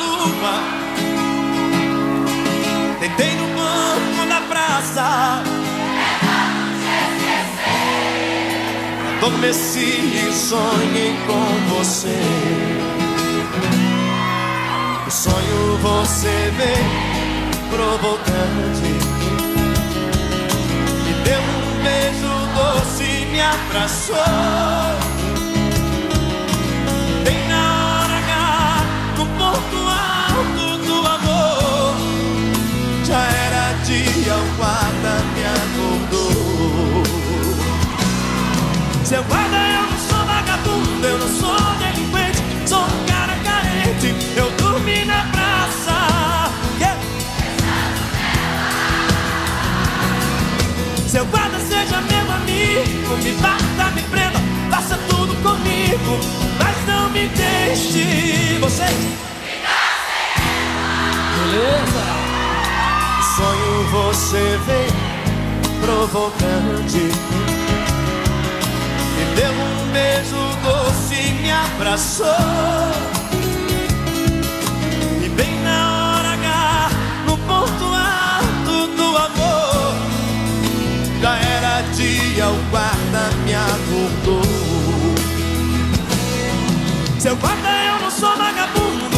C: Deitei no banco da praça. Adormeci e sonhei com você. O sonho você vem provocante. Me deu um beijo doce e me abraçou. No alto do amor. Já era dia, o guarda me acordou. Seu guarda, eu não sou vagabundo, eu não sou delinquente, sou um cara carente. Eu dormi na praça. Yeah. Seu guarda, seja meu amigo, me bata, me prenda, faça tudo comigo, mas não me deixe. Você. Beleza? Sonho você vem provocante. Me deu um beijo doce me abraçou. E bem na hora H, no ponto alto do amor, já era dia, o guarda me acordou. Seu guarda, eu não sou vagabundo.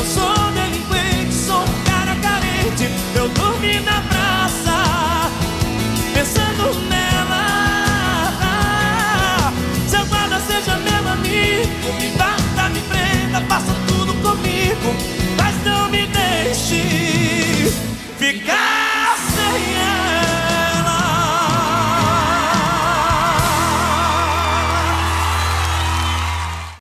C: Eu sou delinquente, sou um cara carente. Eu dormi na praça, pensando nela. Se guarda seja meu amigo, me bata, me prenda, faça tudo comigo, mas não me deixe.